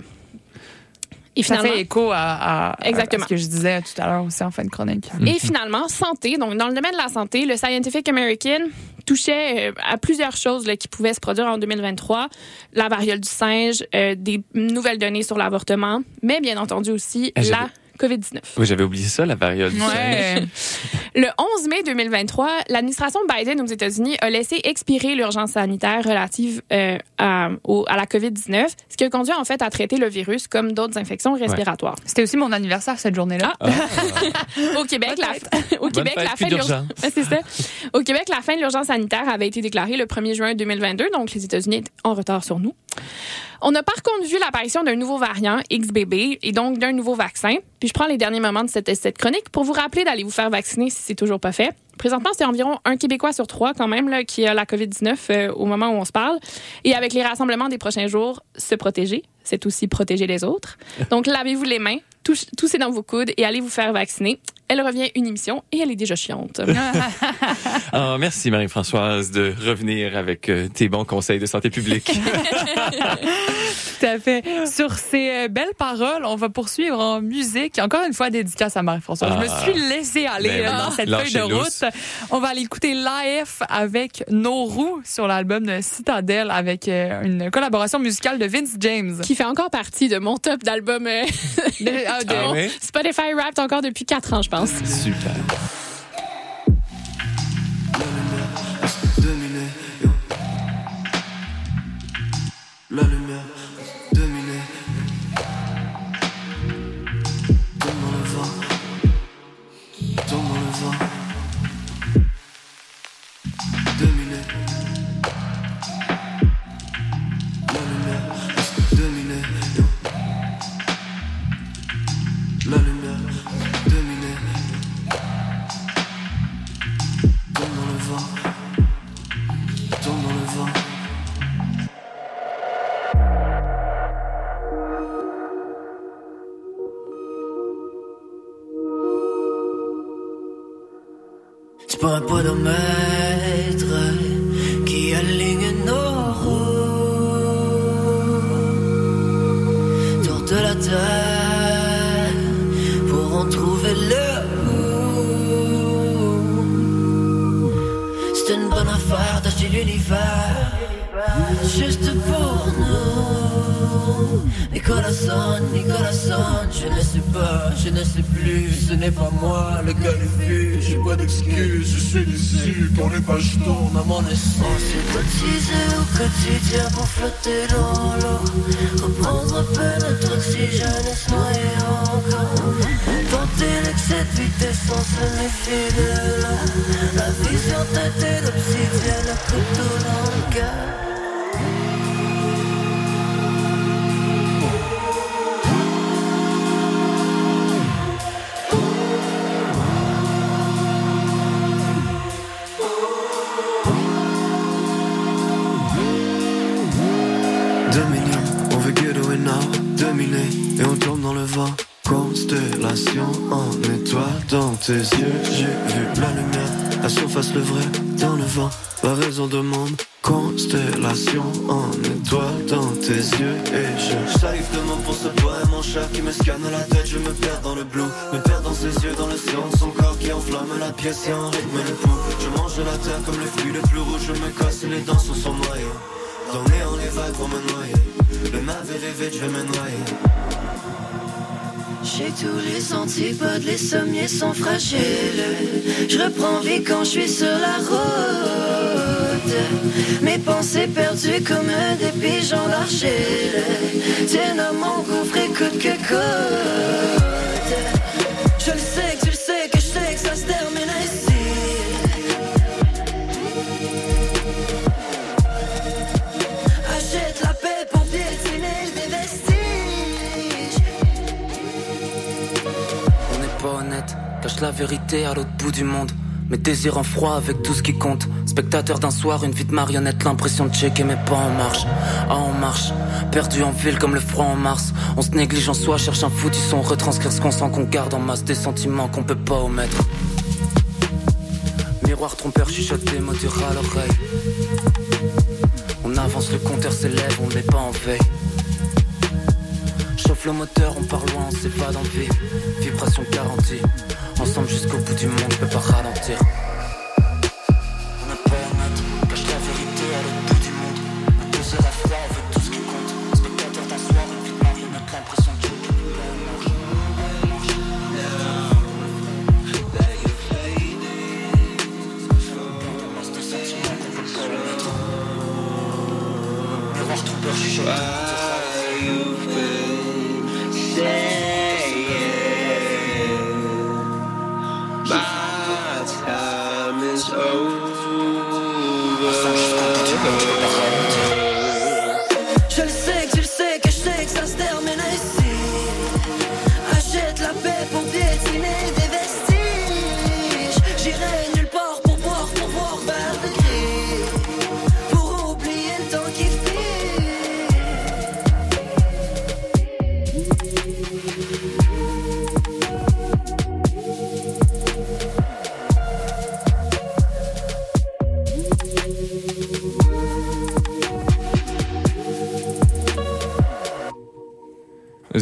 Et Ça fait écho à, à- à Exactement. ce que je disais tout à l'heure aussi en fin de chronique. Et finalement, santé. Donc, dans le domaine de la santé, le Scientific American touchait euh, à plusieurs choses là, qui pouvaient se produire en 2023. La variole du singe, euh, des nouvelles données sur l'avortement, mais bien entendu aussi Ah, la COVID-19. Oui, j'avais oublié ça, la singe. Ouais. Le 11 mai 2023, l'administration Biden aux États-Unis a laissé expirer l'urgence sanitaire relative euh, à, au- à la COVID-19, ce qui a conduit en fait à traiter le virus comme d'autres infections respiratoires. C'était aussi mon anniversaire cette journée-là. Ah. Au Québec, la, au Québec, fête, la fin de l'urgence. Au Québec, la fin de l'urgence sanitaire avait été déclarée le 1er juin 2022, donc les États-Unis étaient en retard sur nous. On a par contre vu l'apparition d'un nouveau variant, XBB, et donc d'un nouveau vaccin. Puis je prends les derniers moments de cette, cette chronique pour vous rappeler d'aller vous faire vacciner si c'est toujours pas fait. Présentement, c'est environ un Québécois sur trois quand même là, qui a la COVID-19 euh, au moment où on se parle. Et avec les rassemblements des prochains jours, se protéger, c'est aussi protéger les autres. Donc lavez-vous les mains, touche- toussez dans vos coudes et allez vous faire vacciner. Elle revient une émission et elle est déjà chiante. Ah, merci Marie-Françoise de revenir avec euh, tes bons conseils de santé publique. Tout à fait. Sur ces euh, belles paroles, on va poursuivre en musique. Encore une fois, dédicace à Marie-Françoise. Je me Ah. suis laissée aller Ben là, oui. dans cette feuille de lousse. route. On va aller écouter Life avec Nos roues sur l'album de Citadel avec euh, une collaboration musicale de Vince James. qui fait encore partie de mon top d'album euh, De- ah, de- Ah ouais? Spotify Wrapped encore depuis 4 ans, je pense. Super. C'est pas un podomètre Nicolasson, Nicolasson, je ne sais pas, je ne sais plus, ce n'est pas moi, le gars du vu, j'ai pas d'excuses, je suis déçu, quand les pages tournent à mon essence. C'est cotisé au quotidien pour flotter dans l'eau, reprendre peu notre oxygène et se noyer encore. Tenter l'excès de vitesse sans se méfier de tes yeux, j'ai vu la lumière, la surface le vrai, dans le vent, pas raison de monde. Constellation en étoile dans tes yeux et je J'arrive de mots pour ce poème, mon chat qui me scanne la tête, je me perds dans le blue, me perds dans ses yeux, dans le ciel, son corps qui enflamme la pièce et en rythme le pouls. Je mange la terre comme le fruit le plus rouge, je me casse les dents sur son noyau. Dans les vagues vont me noyer, le est vide, je vais me noyer. Tous les antipodes, les sommiers sont fragiles. Je reprends vie quand je suis sur la route. Mes pensées perdues comme des pigeons l'argile. Tiens à mon gouffre, écoute que coûte. Je le sais que tu le sais que je sais que ça se termine la vérité à l'autre bout du monde. Mes désirs en froid avec tout ce qui compte. Spectateur d'un soir, une vie de marionnette, l'impression de checker mes pas en marche. Ah, en marche, perdu en ville comme le froid en mars. On se néglige en soi, cherche un foutu son, retranscrire ce qu'on sent, qu'on garde en masse, des sentiments qu'on peut pas omettre. Miroir trompeur, mots durs à l'oreille. On avance, le compteur s'élève, on n'est pas en veille. Chauffe le moteur, on part loin, on s'évade en vie. Vibration garantie. Ensemble jusqu'au bout du monde, peut pas ralentir.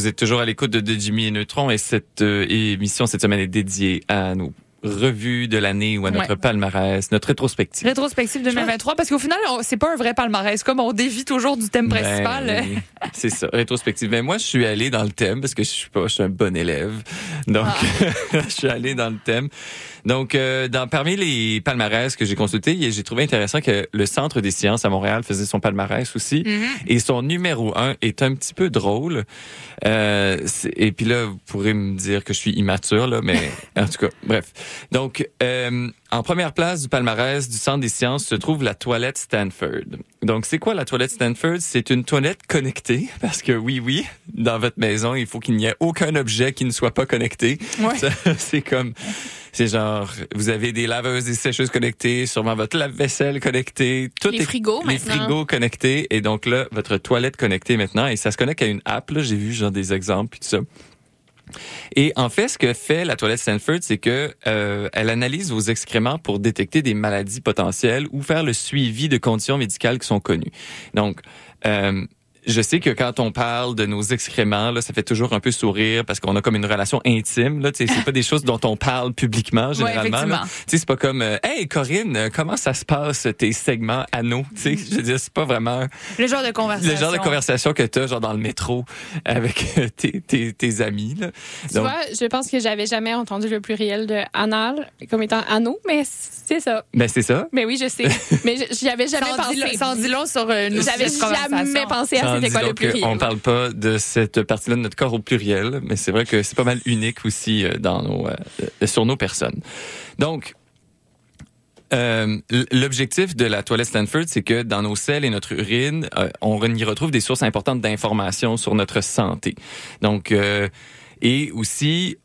Êtes toujours à l'écoute de, de Jimmy et Neutron et cette euh, émission cette semaine est dédiée à nos revues de l'année ou à notre Ouais. palmarès, notre rétrospective. Rétrospective 2023, parce qu'au final, c'est pas un vrai palmarès. Comme on dévie toujours du thème principal. Ben, oui. c'est ça, rétrospective. Ben moi, je suis allé dans le thème parce que je suis pas, je suis un bon élève. Donc, Ah. je suis allé dans le thème. Donc, euh, dans parmi les palmarès que j'ai consultés, j'ai trouvé intéressant que le Centre des sciences à Montréal faisait son palmarès aussi. Mhm. Et son numéro un est un petit peu drôle. Euh, et puis là, vous pourrez me dire que je suis immature, là, mais en tout cas, bref. Donc, euh, en première place du palmarès du Centre des sciences se trouve la toilette Stanford. Donc, c'est quoi la toilette Stanford? C'est une toilette connectée, parce que oui, oui, dans votre maison, il faut qu'il n'y ait aucun objet qui ne soit pas connecté. Ouais. C'est comme, c'est genre, vous avez des laveuses et sécheuses connectées, sûrement votre lave-vaisselle connectée, tout Les est- frigos, les maintenant. frigos connectés, et donc là, votre toilette connectée maintenant, et ça se connecte à une app, là, j'ai vu genre des exemples, puis tout ça. Et en fait, ce que fait la toilette Stanford, c'est que euh, elle analyse vos excréments pour détecter des maladies potentielles ou faire le suivi de conditions médicales qui sont connues. Donc, euh, je sais que quand on parle de nos excréments, là, ça fait toujours un peu sourire parce qu'on a comme une relation intime. Là, c'est pas des choses dont on parle publiquement généralement. sais, c'est pas comme euh, Hey Corinne, comment ça se passe tes segments anneaux? Tu sais, je veux dire, c'est pas vraiment Le genre de conversation. le genre de conversation que t'as genre dans le métro avec euh, tes, tes, tes amis. Là. Tu Donc, vois, je pense que j'avais jamais entendu le pluriel de anal comme étant anneau, mais c'est ça. ben c'est ça. Mais oui, je sais. mais je- j'y avais jamais Ça en dit pensé. long- en dit long sur euh. J'avais jamais conversation. pensé à Ça dit quoi le. On parle pas de cette partie-là de notre corps au pluriel, mais c'est vrai que c'est pas mal unique aussi euh, dans nos, euh, sur nos personnes. Donc, euh, l'objectif de la toilette Stanford, c'est que dans nos selles et notre urine, euh, on y retrouve des sources importantes d'informations sur notre santé. Donc, euh, et aussi,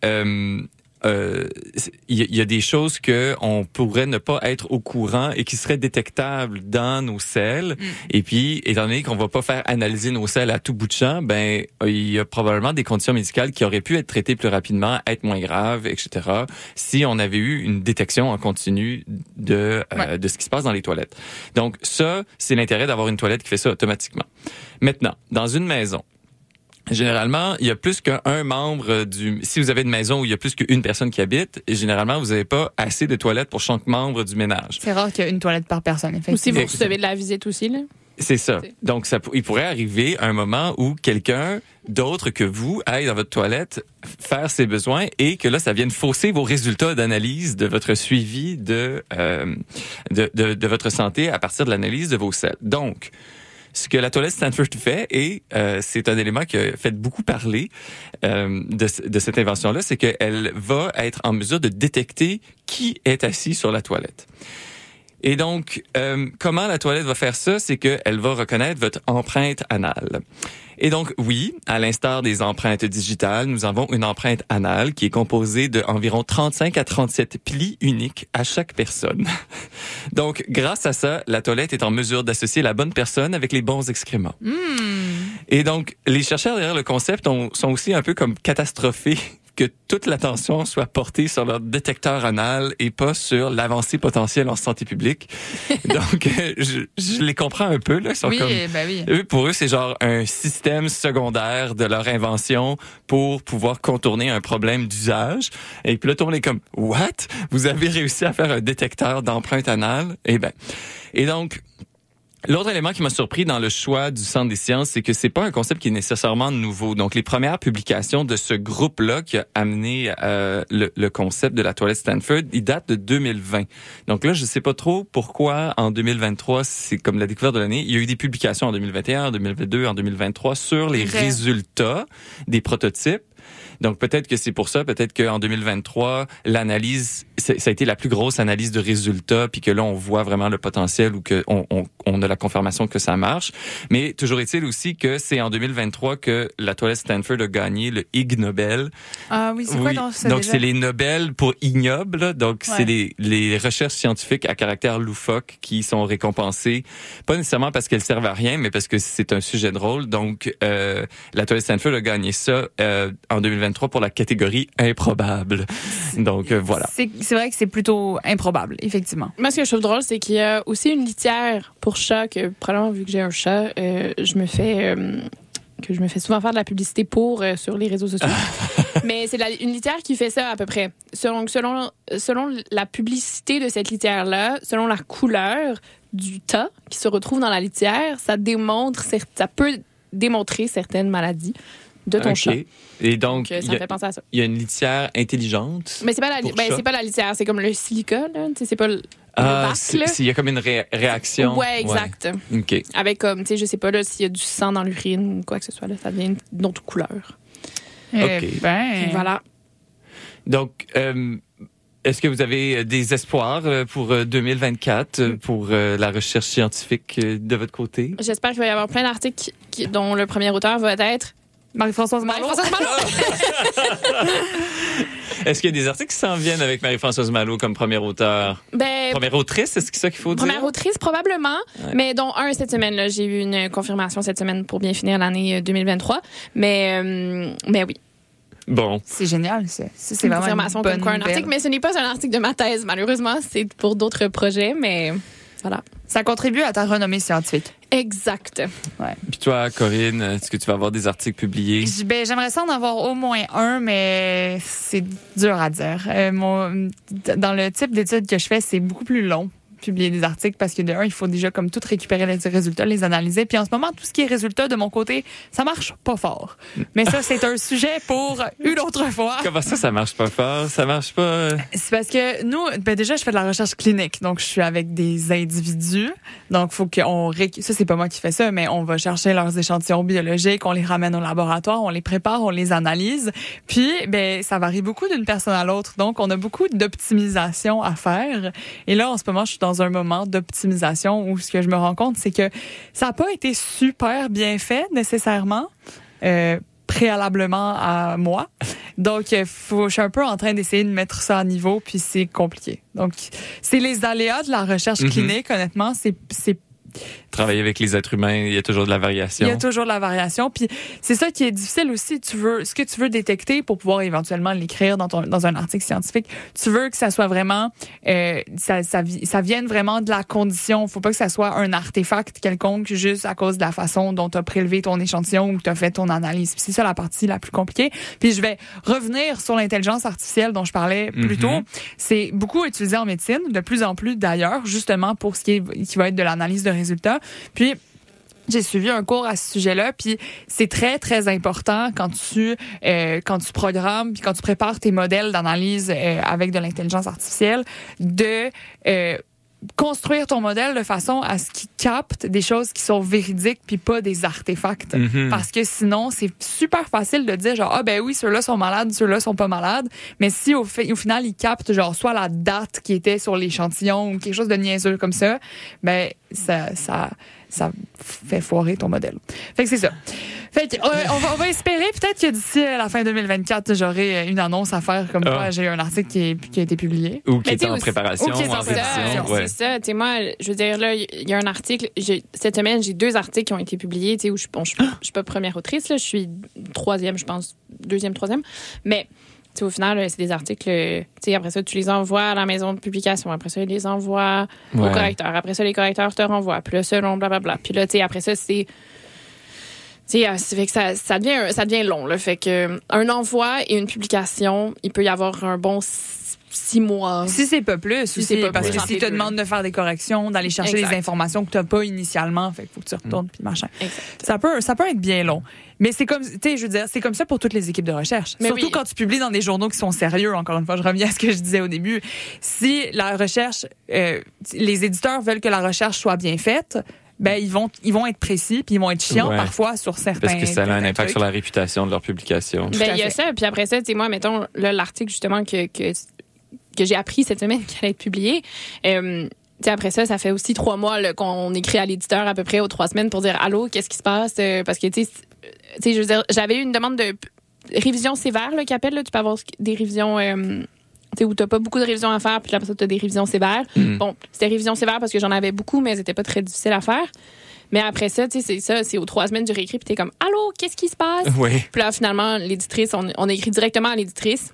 euh, euh, il y, a- il y a des choses que on pourrait ne pas être au courant et qui seraient détectables dans nos selles. Et puis, étant donné qu'on va pas faire analyser nos selles à tout bout de champ, ben il y a probablement des conditions médicales qui auraient pu être traitées plus rapidement, être moins graves, etc. Si on avait eu une détection en continu de euh, de ce qui se passe dans les toilettes. Donc ça, c'est l'intérêt d'avoir une toilette qui fait ça automatiquement. Maintenant, dans une maison. Généralement, il y a plus qu'un membre du. Si vous avez une maison où il y a plus qu'une personne qui habite, généralement, vous n'avez pas assez de toilettes pour chaque membre du ménage. C'est rare qu'il y ait une toilette par personne, Ou si effectivement. vous recevez de la visite aussi, là. C'est ça. Donc, ça, il pourrait arriver un moment où quelqu'un d'autre que vous aille dans votre toilette faire ses besoins et que là, ça vienne fausser vos résultats d'analyse de votre suivi de, euh, de, de, de votre santé à partir de l'analyse de vos selles. Donc, ce que la toilette Stanford fait, et euh, c'est un élément qui a fait beaucoup parler euh, de, de cette invention-là, c'est qu'elle va être en mesure de détecter qui est assis sur la toilette. Et donc, euh, comment la toilette va faire ça, c'est qu'elle va reconnaître votre empreinte anale. Et donc, oui, à l'instar des empreintes digitales, nous avons une empreinte anale qui est composée de environ 35 à 37 plis uniques à chaque personne. Donc, grâce à ça, la toilette est en mesure d'associer la bonne personne avec les bons excréments. Et donc, les chercheurs derrière le concept ont- sont aussi un peu comme catastrophés que toute l'attention soit portée sur leur détecteur anal et pas sur l'avancée potentielle en santé publique. donc, euh, je, je les comprends un peu. Là. Ils sont Oui, comme... ben oui. Eux, pour eux, c'est genre un système secondaire de leur invention pour pouvoir contourner un problème d'usage. Et puis là, tout le monde est comme, what? Vous avez réussi à faire un détecteur d'empreinte anale? Eh ben. Et donc, L'autre élément qui m'a surpris dans le choix du Centre des sciences, c'est que c'est pas un concept qui est nécessairement nouveau. Donc, les premières publications de ce groupe-là qui a amené euh, le, le concept de la toilette Stanford, ils datent de 2020. Donc là, je sais pas trop pourquoi en 2023, c'est comme la découverte de l'année. Il y a eu des publications en 2021, en 2022, en 2023 sur les résultats des prototypes. Donc peut-être que c'est pour ça, peut-être qu'en 2023, l'analyse, ça a été la plus grosse analyse de résultats, puis que là, on voit vraiment le potentiel ou que on, on, a la confirmation que ça marche. Mais toujours est-il aussi que c'est en 2023 que la toilette Stanford a gagné le Ig Nobel. Ah oui, c'est quoi Oui. donc ça Donc déjà? c'est les Nobel pour ignoble. là. Donc Ouais. c'est les, les recherches scientifiques à caractère loufoque qui sont récompensées, pas nécessairement parce qu'elles servent à rien, mais parce que c'est un sujet drôle. Donc euh, la toilette Stanford a gagné ça euh, en 2023 pour la catégorie improbable. Donc euh, voilà. C'est vrai que c'est plutôt improbable, effectivement. Moi, ce que je trouve drôle, c'est qu'il y a aussi une litière pour chat que, probablement, vu que j'ai un chat, euh, je me fais. euh, que je me fais souvent faire de la publicité pour euh, sur les réseaux sociaux. Mais c'est une litière qui fait ça à peu près. Selon, selon, selon la publicité de cette litière-là, selon la couleur du tas qui se retrouve dans la litière, ça démontre, ça peut démontrer certaines maladies de ton Ok. chat. Et donc Donc, euh, il ça y, me a- fait penser à ça. il y a une litière intelligente. Mais c'est pas la, ben, c'est pas la litière, c'est comme le silica, là. C'est pas le, Ah, bac, c'est- là. c'est- il y a comme une ré- réaction. Ouais, exact. Ok. Avec comme, tu sais, je sais pas là, s'il y a du sang dans l'urine ou quoi que ce soit, là, ça devient une autre couleur. Eh Ok. ben, Voilà. Donc, euh, est-ce que vous avez euh, des espoirs pour euh, 2024 euh, pour la recherche scientifique de votre côté? J'espère qu'il va y avoir plein d'articles dont le premier auteur va être Marie-Françoise Marlot. Marie-Françoise Malo. Est-ce qu'il y a des articles qui s'en viennent avec Marie-Françoise Malo comme première auteur? ben, Première autrice, est-ce que c'est ça qu'il faut première dire? autrice, probablement. Ouais. Mais dont un cette semaine, là. J'ai eu une confirmation cette semaine pour bien finir l'année euh, 2023. Mais, euh, mais oui. Bon. C'est génial, ça. Ça, c'est Une vraiment une confirmation bonne comme quoi un article. Mais ce n'est pas un article de ma thèse, malheureusement. C'est pour d'autres projets, mais voilà. Ça contribue à ta renommée scientifique. Exact. Puis toi, Corinne, est-ce que tu vas avoir des articles publiés? Ben, j'aimerais ça en avoir au moins un, mais c'est dur à dire. Euh, mon, dans le type d'études que je fais, c'est beaucoup plus long publier des articles parce que de un, il faut déjà comme tout récupérer les résultats, les analyser. Puis en ce moment, tout ce qui est résultats de mon côté, ça marche pas fort. Mais ça, c'est un sujet pour une autre fois. Comment ça, ça marche pas fort? Ça marche pas. euh, C'est parce que nous, ben déjà, je fais de la recherche clinique. Donc, je suis avec des individus. Donc, faut qu'on ré... Ça, c'est pas moi qui fais ça, mais on va chercher leurs échantillons biologiques, on les ramène au laboratoire, on les prépare, on les analyse. Puis, ben, ça varie beaucoup d'une personne à l'autre. Donc, on a beaucoup d'optimisation à faire. Et là, en ce moment, je suis dans un moment d'optimisation où ce que je me rends compte, c'est que ça n'a pas été super bien fait, nécessairement. Euh, préalablement à moi. Donc, euh, faut, je suis un peu en train d'essayer de mettre ça à niveau, puis c'est compliqué. Donc, c'est les aléas de la recherche Mhm. clinique, honnêtement. C'est Travailler avec les êtres humains, il y a toujours de la variation. il y a toujours de la variation. Puis c'est ça qui est difficile aussi. Tu veux, ce que tu veux détecter pour pouvoir éventuellement l'écrire dans, ton, dans un article scientifique, tu veux que ça soit vraiment, euh, ça, ça, ça vienne vraiment de la condition. Faut pas que ça soit un artefact quelconque juste à cause de la façon dont tu as prélevé ton échantillon ou que tu as fait ton analyse. Puis c'est ça la partie la plus compliquée. Puis je vais revenir sur l'intelligence artificielle dont je parlais plus Mhm. tôt. C'est beaucoup utilisé en médecine, de plus en plus d'ailleurs, justement pour ce qui, est, qui va être de l'analyse de résultats. Puis j'ai suivi un cours à ce sujet-là, puis c'est très très important quand tu euh, programmes puis quand tu prépares tes modèles d'analyse euh, avec de l'intelligence artificielle de euh, construire ton modèle de façon à ce qu'il capte des choses qui sont véridiques puis pas des artefacts Mhm. parce que sinon c'est super facile de dire genre ah ben oui ceux-là sont malades ceux-là sont pas malades mais si au, fait, au final ils captent genre soit la date qui était sur l'échantillon ou quelque chose de niaiseux comme ça ben ça ça ça fait foirer ton modèle. Fait que c'est ça. Fait que, euh, on, va, on va espérer peut-être que d'ici euh, la fin 2024, j'aurai euh, une annonce à faire comme quoi j'ai un article qui, est- qui a été publié. Ou qui est en aussi- préparation, ou qui est en préparation, révision. C'est Ouais. ça. Tu sais, moi, je veux dire, là, il y a un article. Cette semaine, j'ai deux articles qui ont été publiés. Tu sais, où je, bon, je, je suis pas première autrice, là. Je suis troisième, je pense. Deuxième, troisième. Mais, au final, là, c'est des articles. euh, après ça, tu les envoies à la maison de publication. Après ça, ils les envoient au Ouais. correcteur. Après ça, les correcteurs te renvoient. Puis là, selon blablabla. Puis là, après ça, c'est. Tu sais, euh, ça fait que ça, ça, devient, ça devient long. Là. Fait que euh, un envoi et une publication, il peut y avoir un bon six, mois. Si c'est pas plus, Si c'est pas parce plus. que s'ils te demandent de faire des corrections, d'aller chercher Exact. des informations que tu n'as pas initialement, fait faut que tu retournes puis machin. Exact. Ça peut, ça peut être bien long. Mais c'est comme, tu sais, je veux dire, c'est comme ça pour toutes les équipes de recherche. Mais Surtout oui. quand tu publies dans des journaux qui sont sérieux, encore une fois, je reviens à ce que je disais au début. Si la recherche, euh, les éditeurs veulent que la recherche soit bien faite, ben, ils vont, ils vont être précis puis ils vont être chiants Ouais. parfois sur certains. Parce que ça a un impact trucs. sur la réputation de leur publication. Ben, il y a ça. Puis après ça, tu sais, moi, mettons, là, l'article, justement, que, que, que j'ai appris cette semaine qui allait être publié. euh, tu après ça, ça fait aussi trois mois qu'on écrit à l'éditeur à peu près aux trois semaines pour dire Allô, qu'est-ce qui se passe? Euh, Parce que, tu sais, c'est- tu sais, je veux dire, j'avais eu une demande de révision sévère, là, qui appelle. Là, tu peux avoir des révisions. euh, tu où t'as pas beaucoup de révisions à faire, puis là, après ça, t'as des révisions sévères. Mm. Bon, c'était révision sévère parce que j'en avais beaucoup, mais elles étaient pas très difficiles à faire. Mais après ça, tu sais, c'est ça, c'est aux trois semaines du réécrit, puis t'es comme, allô, qu'est-ce qui se passe? Oui. Puis là, finalement, l'éditrice, on, on écrit directement à l'éditrice.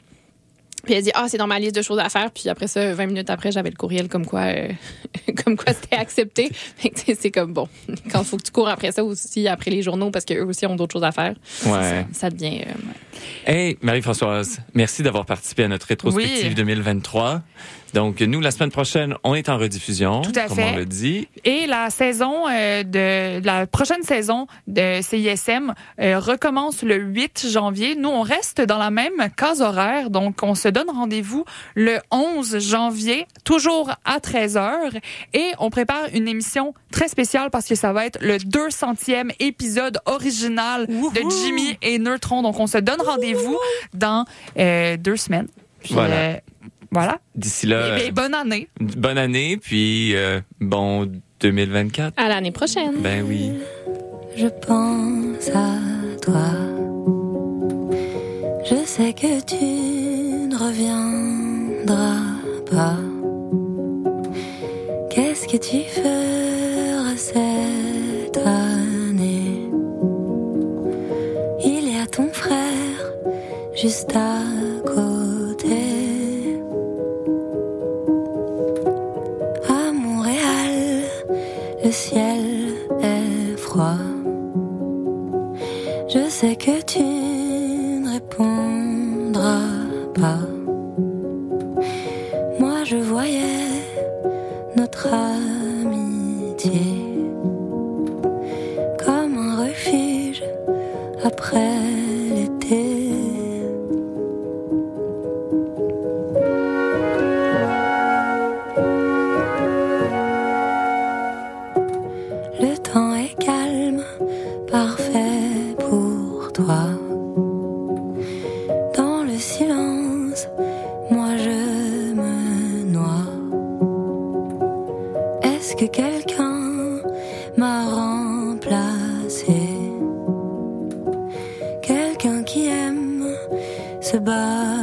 Puis elle dit, ah, c'est dans ma liste de choses à faire. Puis après ça, 20 minutes après, j'avais le courriel comme quoi, euh, comme quoi c'était accepté. Que, c'est comme, bon, quand faut que tu cours après ça aussi, après les journaux, parce qu'eux aussi ont d'autres choses à faire, Ouais. ça devient... euh, Hey, Marie-Françoise, merci d'avoir participé à notre rétrospective Oui. 2023. Donc, nous, la semaine prochaine, on est en rediffusion. Tout à comme fait. on l'a dit. Et la saison euh, de la prochaine saison de CISM euh, recommence le 8 janvier. Nous, on reste dans la même case horaire, donc on se donne rendez-vous le 11 janvier, toujours à 13h, et on prépare une émission très spéciale parce que ça va être le 200e épisode original de Jimmy et Neutron. Donc, on se donne rendez-vous dans euh, deux semaines. Puis, Voilà. euh, voilà. D'ici là, Et- et bonne année. bonne année, puis euh, bon 2024. À l'année prochaine. Ben oui. Je pense à toi. Je sais que tu ne reviendras pas. Qu'est-ce que tu feras cette année juste à côté. À Montréal, le ciel est froid. Je sais que tu ne répondras pas. Moi, je voyais notre amitié comme un refuge après. Quelqu'un m'a remplacé? Quelqu'un qui aime se balancer.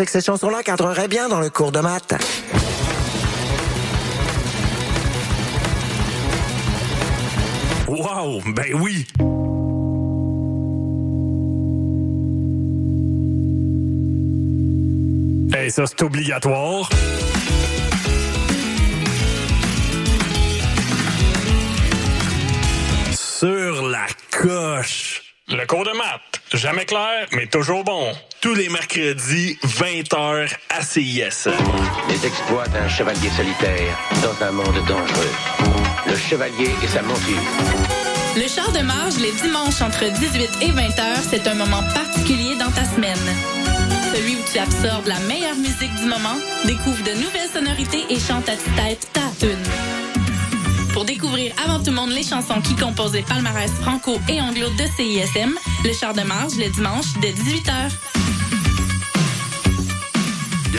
Pensé que cette chanson-là cadrerait bien dans le cours de maths. Wow, ben oui. Hey, ça, c'est obligatoire. Sur la coche. Le cours de maths. Jamais clair, mais toujours bon. Tous les mercredis, 20h à CIS. Les exploits d'un chevalier solitaire dans un monde dangereux. Le chevalier et sa monture. Le char de marge les dimanches entre 18 et 20 heures, c'est un moment particulier dans ta semaine. Celui où tu absorbes la meilleure musique du moment, découvre de nouvelles sonorités et chante à ta tune. Pour découvrir avant tout le monde les chansons qui composent les palmarès franco et anglo de CISM, le char de marge le dimanche de 18h.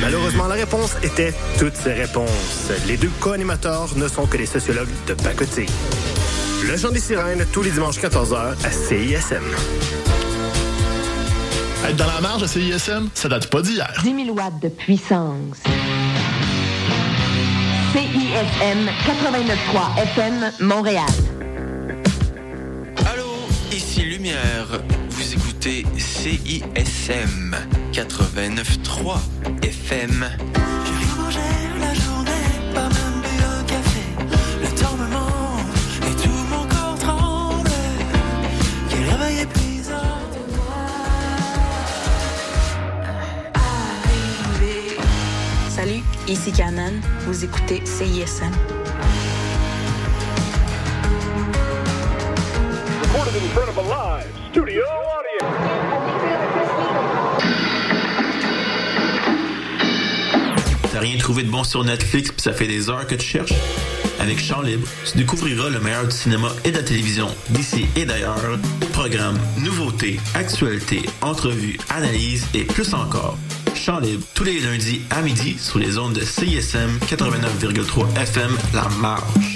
Malheureusement, la réponse était toutes ces réponses. Les deux co-animateurs ne sont que des sociologues de pacotille. Le Chant des Sirènes, tous les dimanches 14h à CISM. Être dans la marge à CISM, ça date pas d'hier. 10 000 watts de puissance. CISM 89.3 FM Montréal. Allô, ici Lumière. Écoutez CISM 89.3 FM. J'ai rien mangé la journée, pas même bu un café. Le temps me manque et tout mon corps tremble. Quel réveil épuisant. Salut, ici Canon. Vous écoutez CISM. Recorded in front of a live studio rien trouvé de bon sur Netflix pis ça fait des heures que tu cherches? Avec Chant Libre, tu découvriras le meilleur du cinéma et de la télévision d'ici et d'ailleurs. Programmes, nouveautés, actualités, entrevues, analyses et plus encore. Chant Libre, tous les lundis à midi sur les ondes de CISM 89,3 FM La Marge.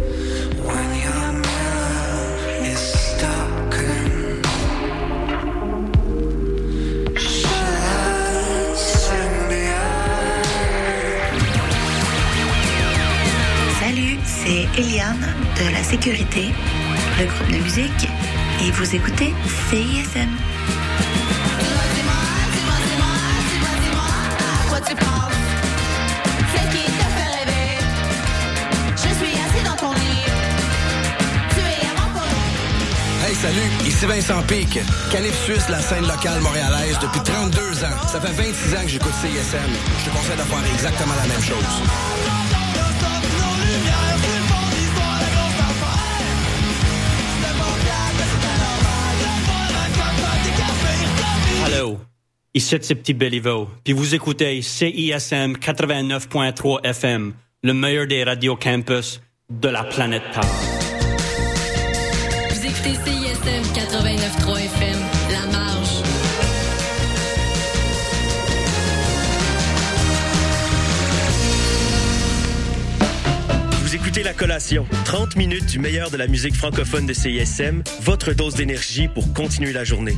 Eliane de la Sécurité, le groupe de musique, et vous écoutez CISM. Hey, salut, ici Vincent Pic. Calif Suisse, la scène locale montréalaise depuis 32 ans. Ça fait 26 ans que j'écoute CISM. Je te conseille de exactement la même chose. Allô, ici c'est Petit Béliveau, puis vous écoutez CISM 89.3 FM, le meilleur des radios campus de la planète Terre. Vous écoutez CISM 89.3 FM, La Marge. Vous écoutez La Collation, 30 minutes du meilleur de la musique francophone de CISM, votre dose d'énergie pour continuer la journée.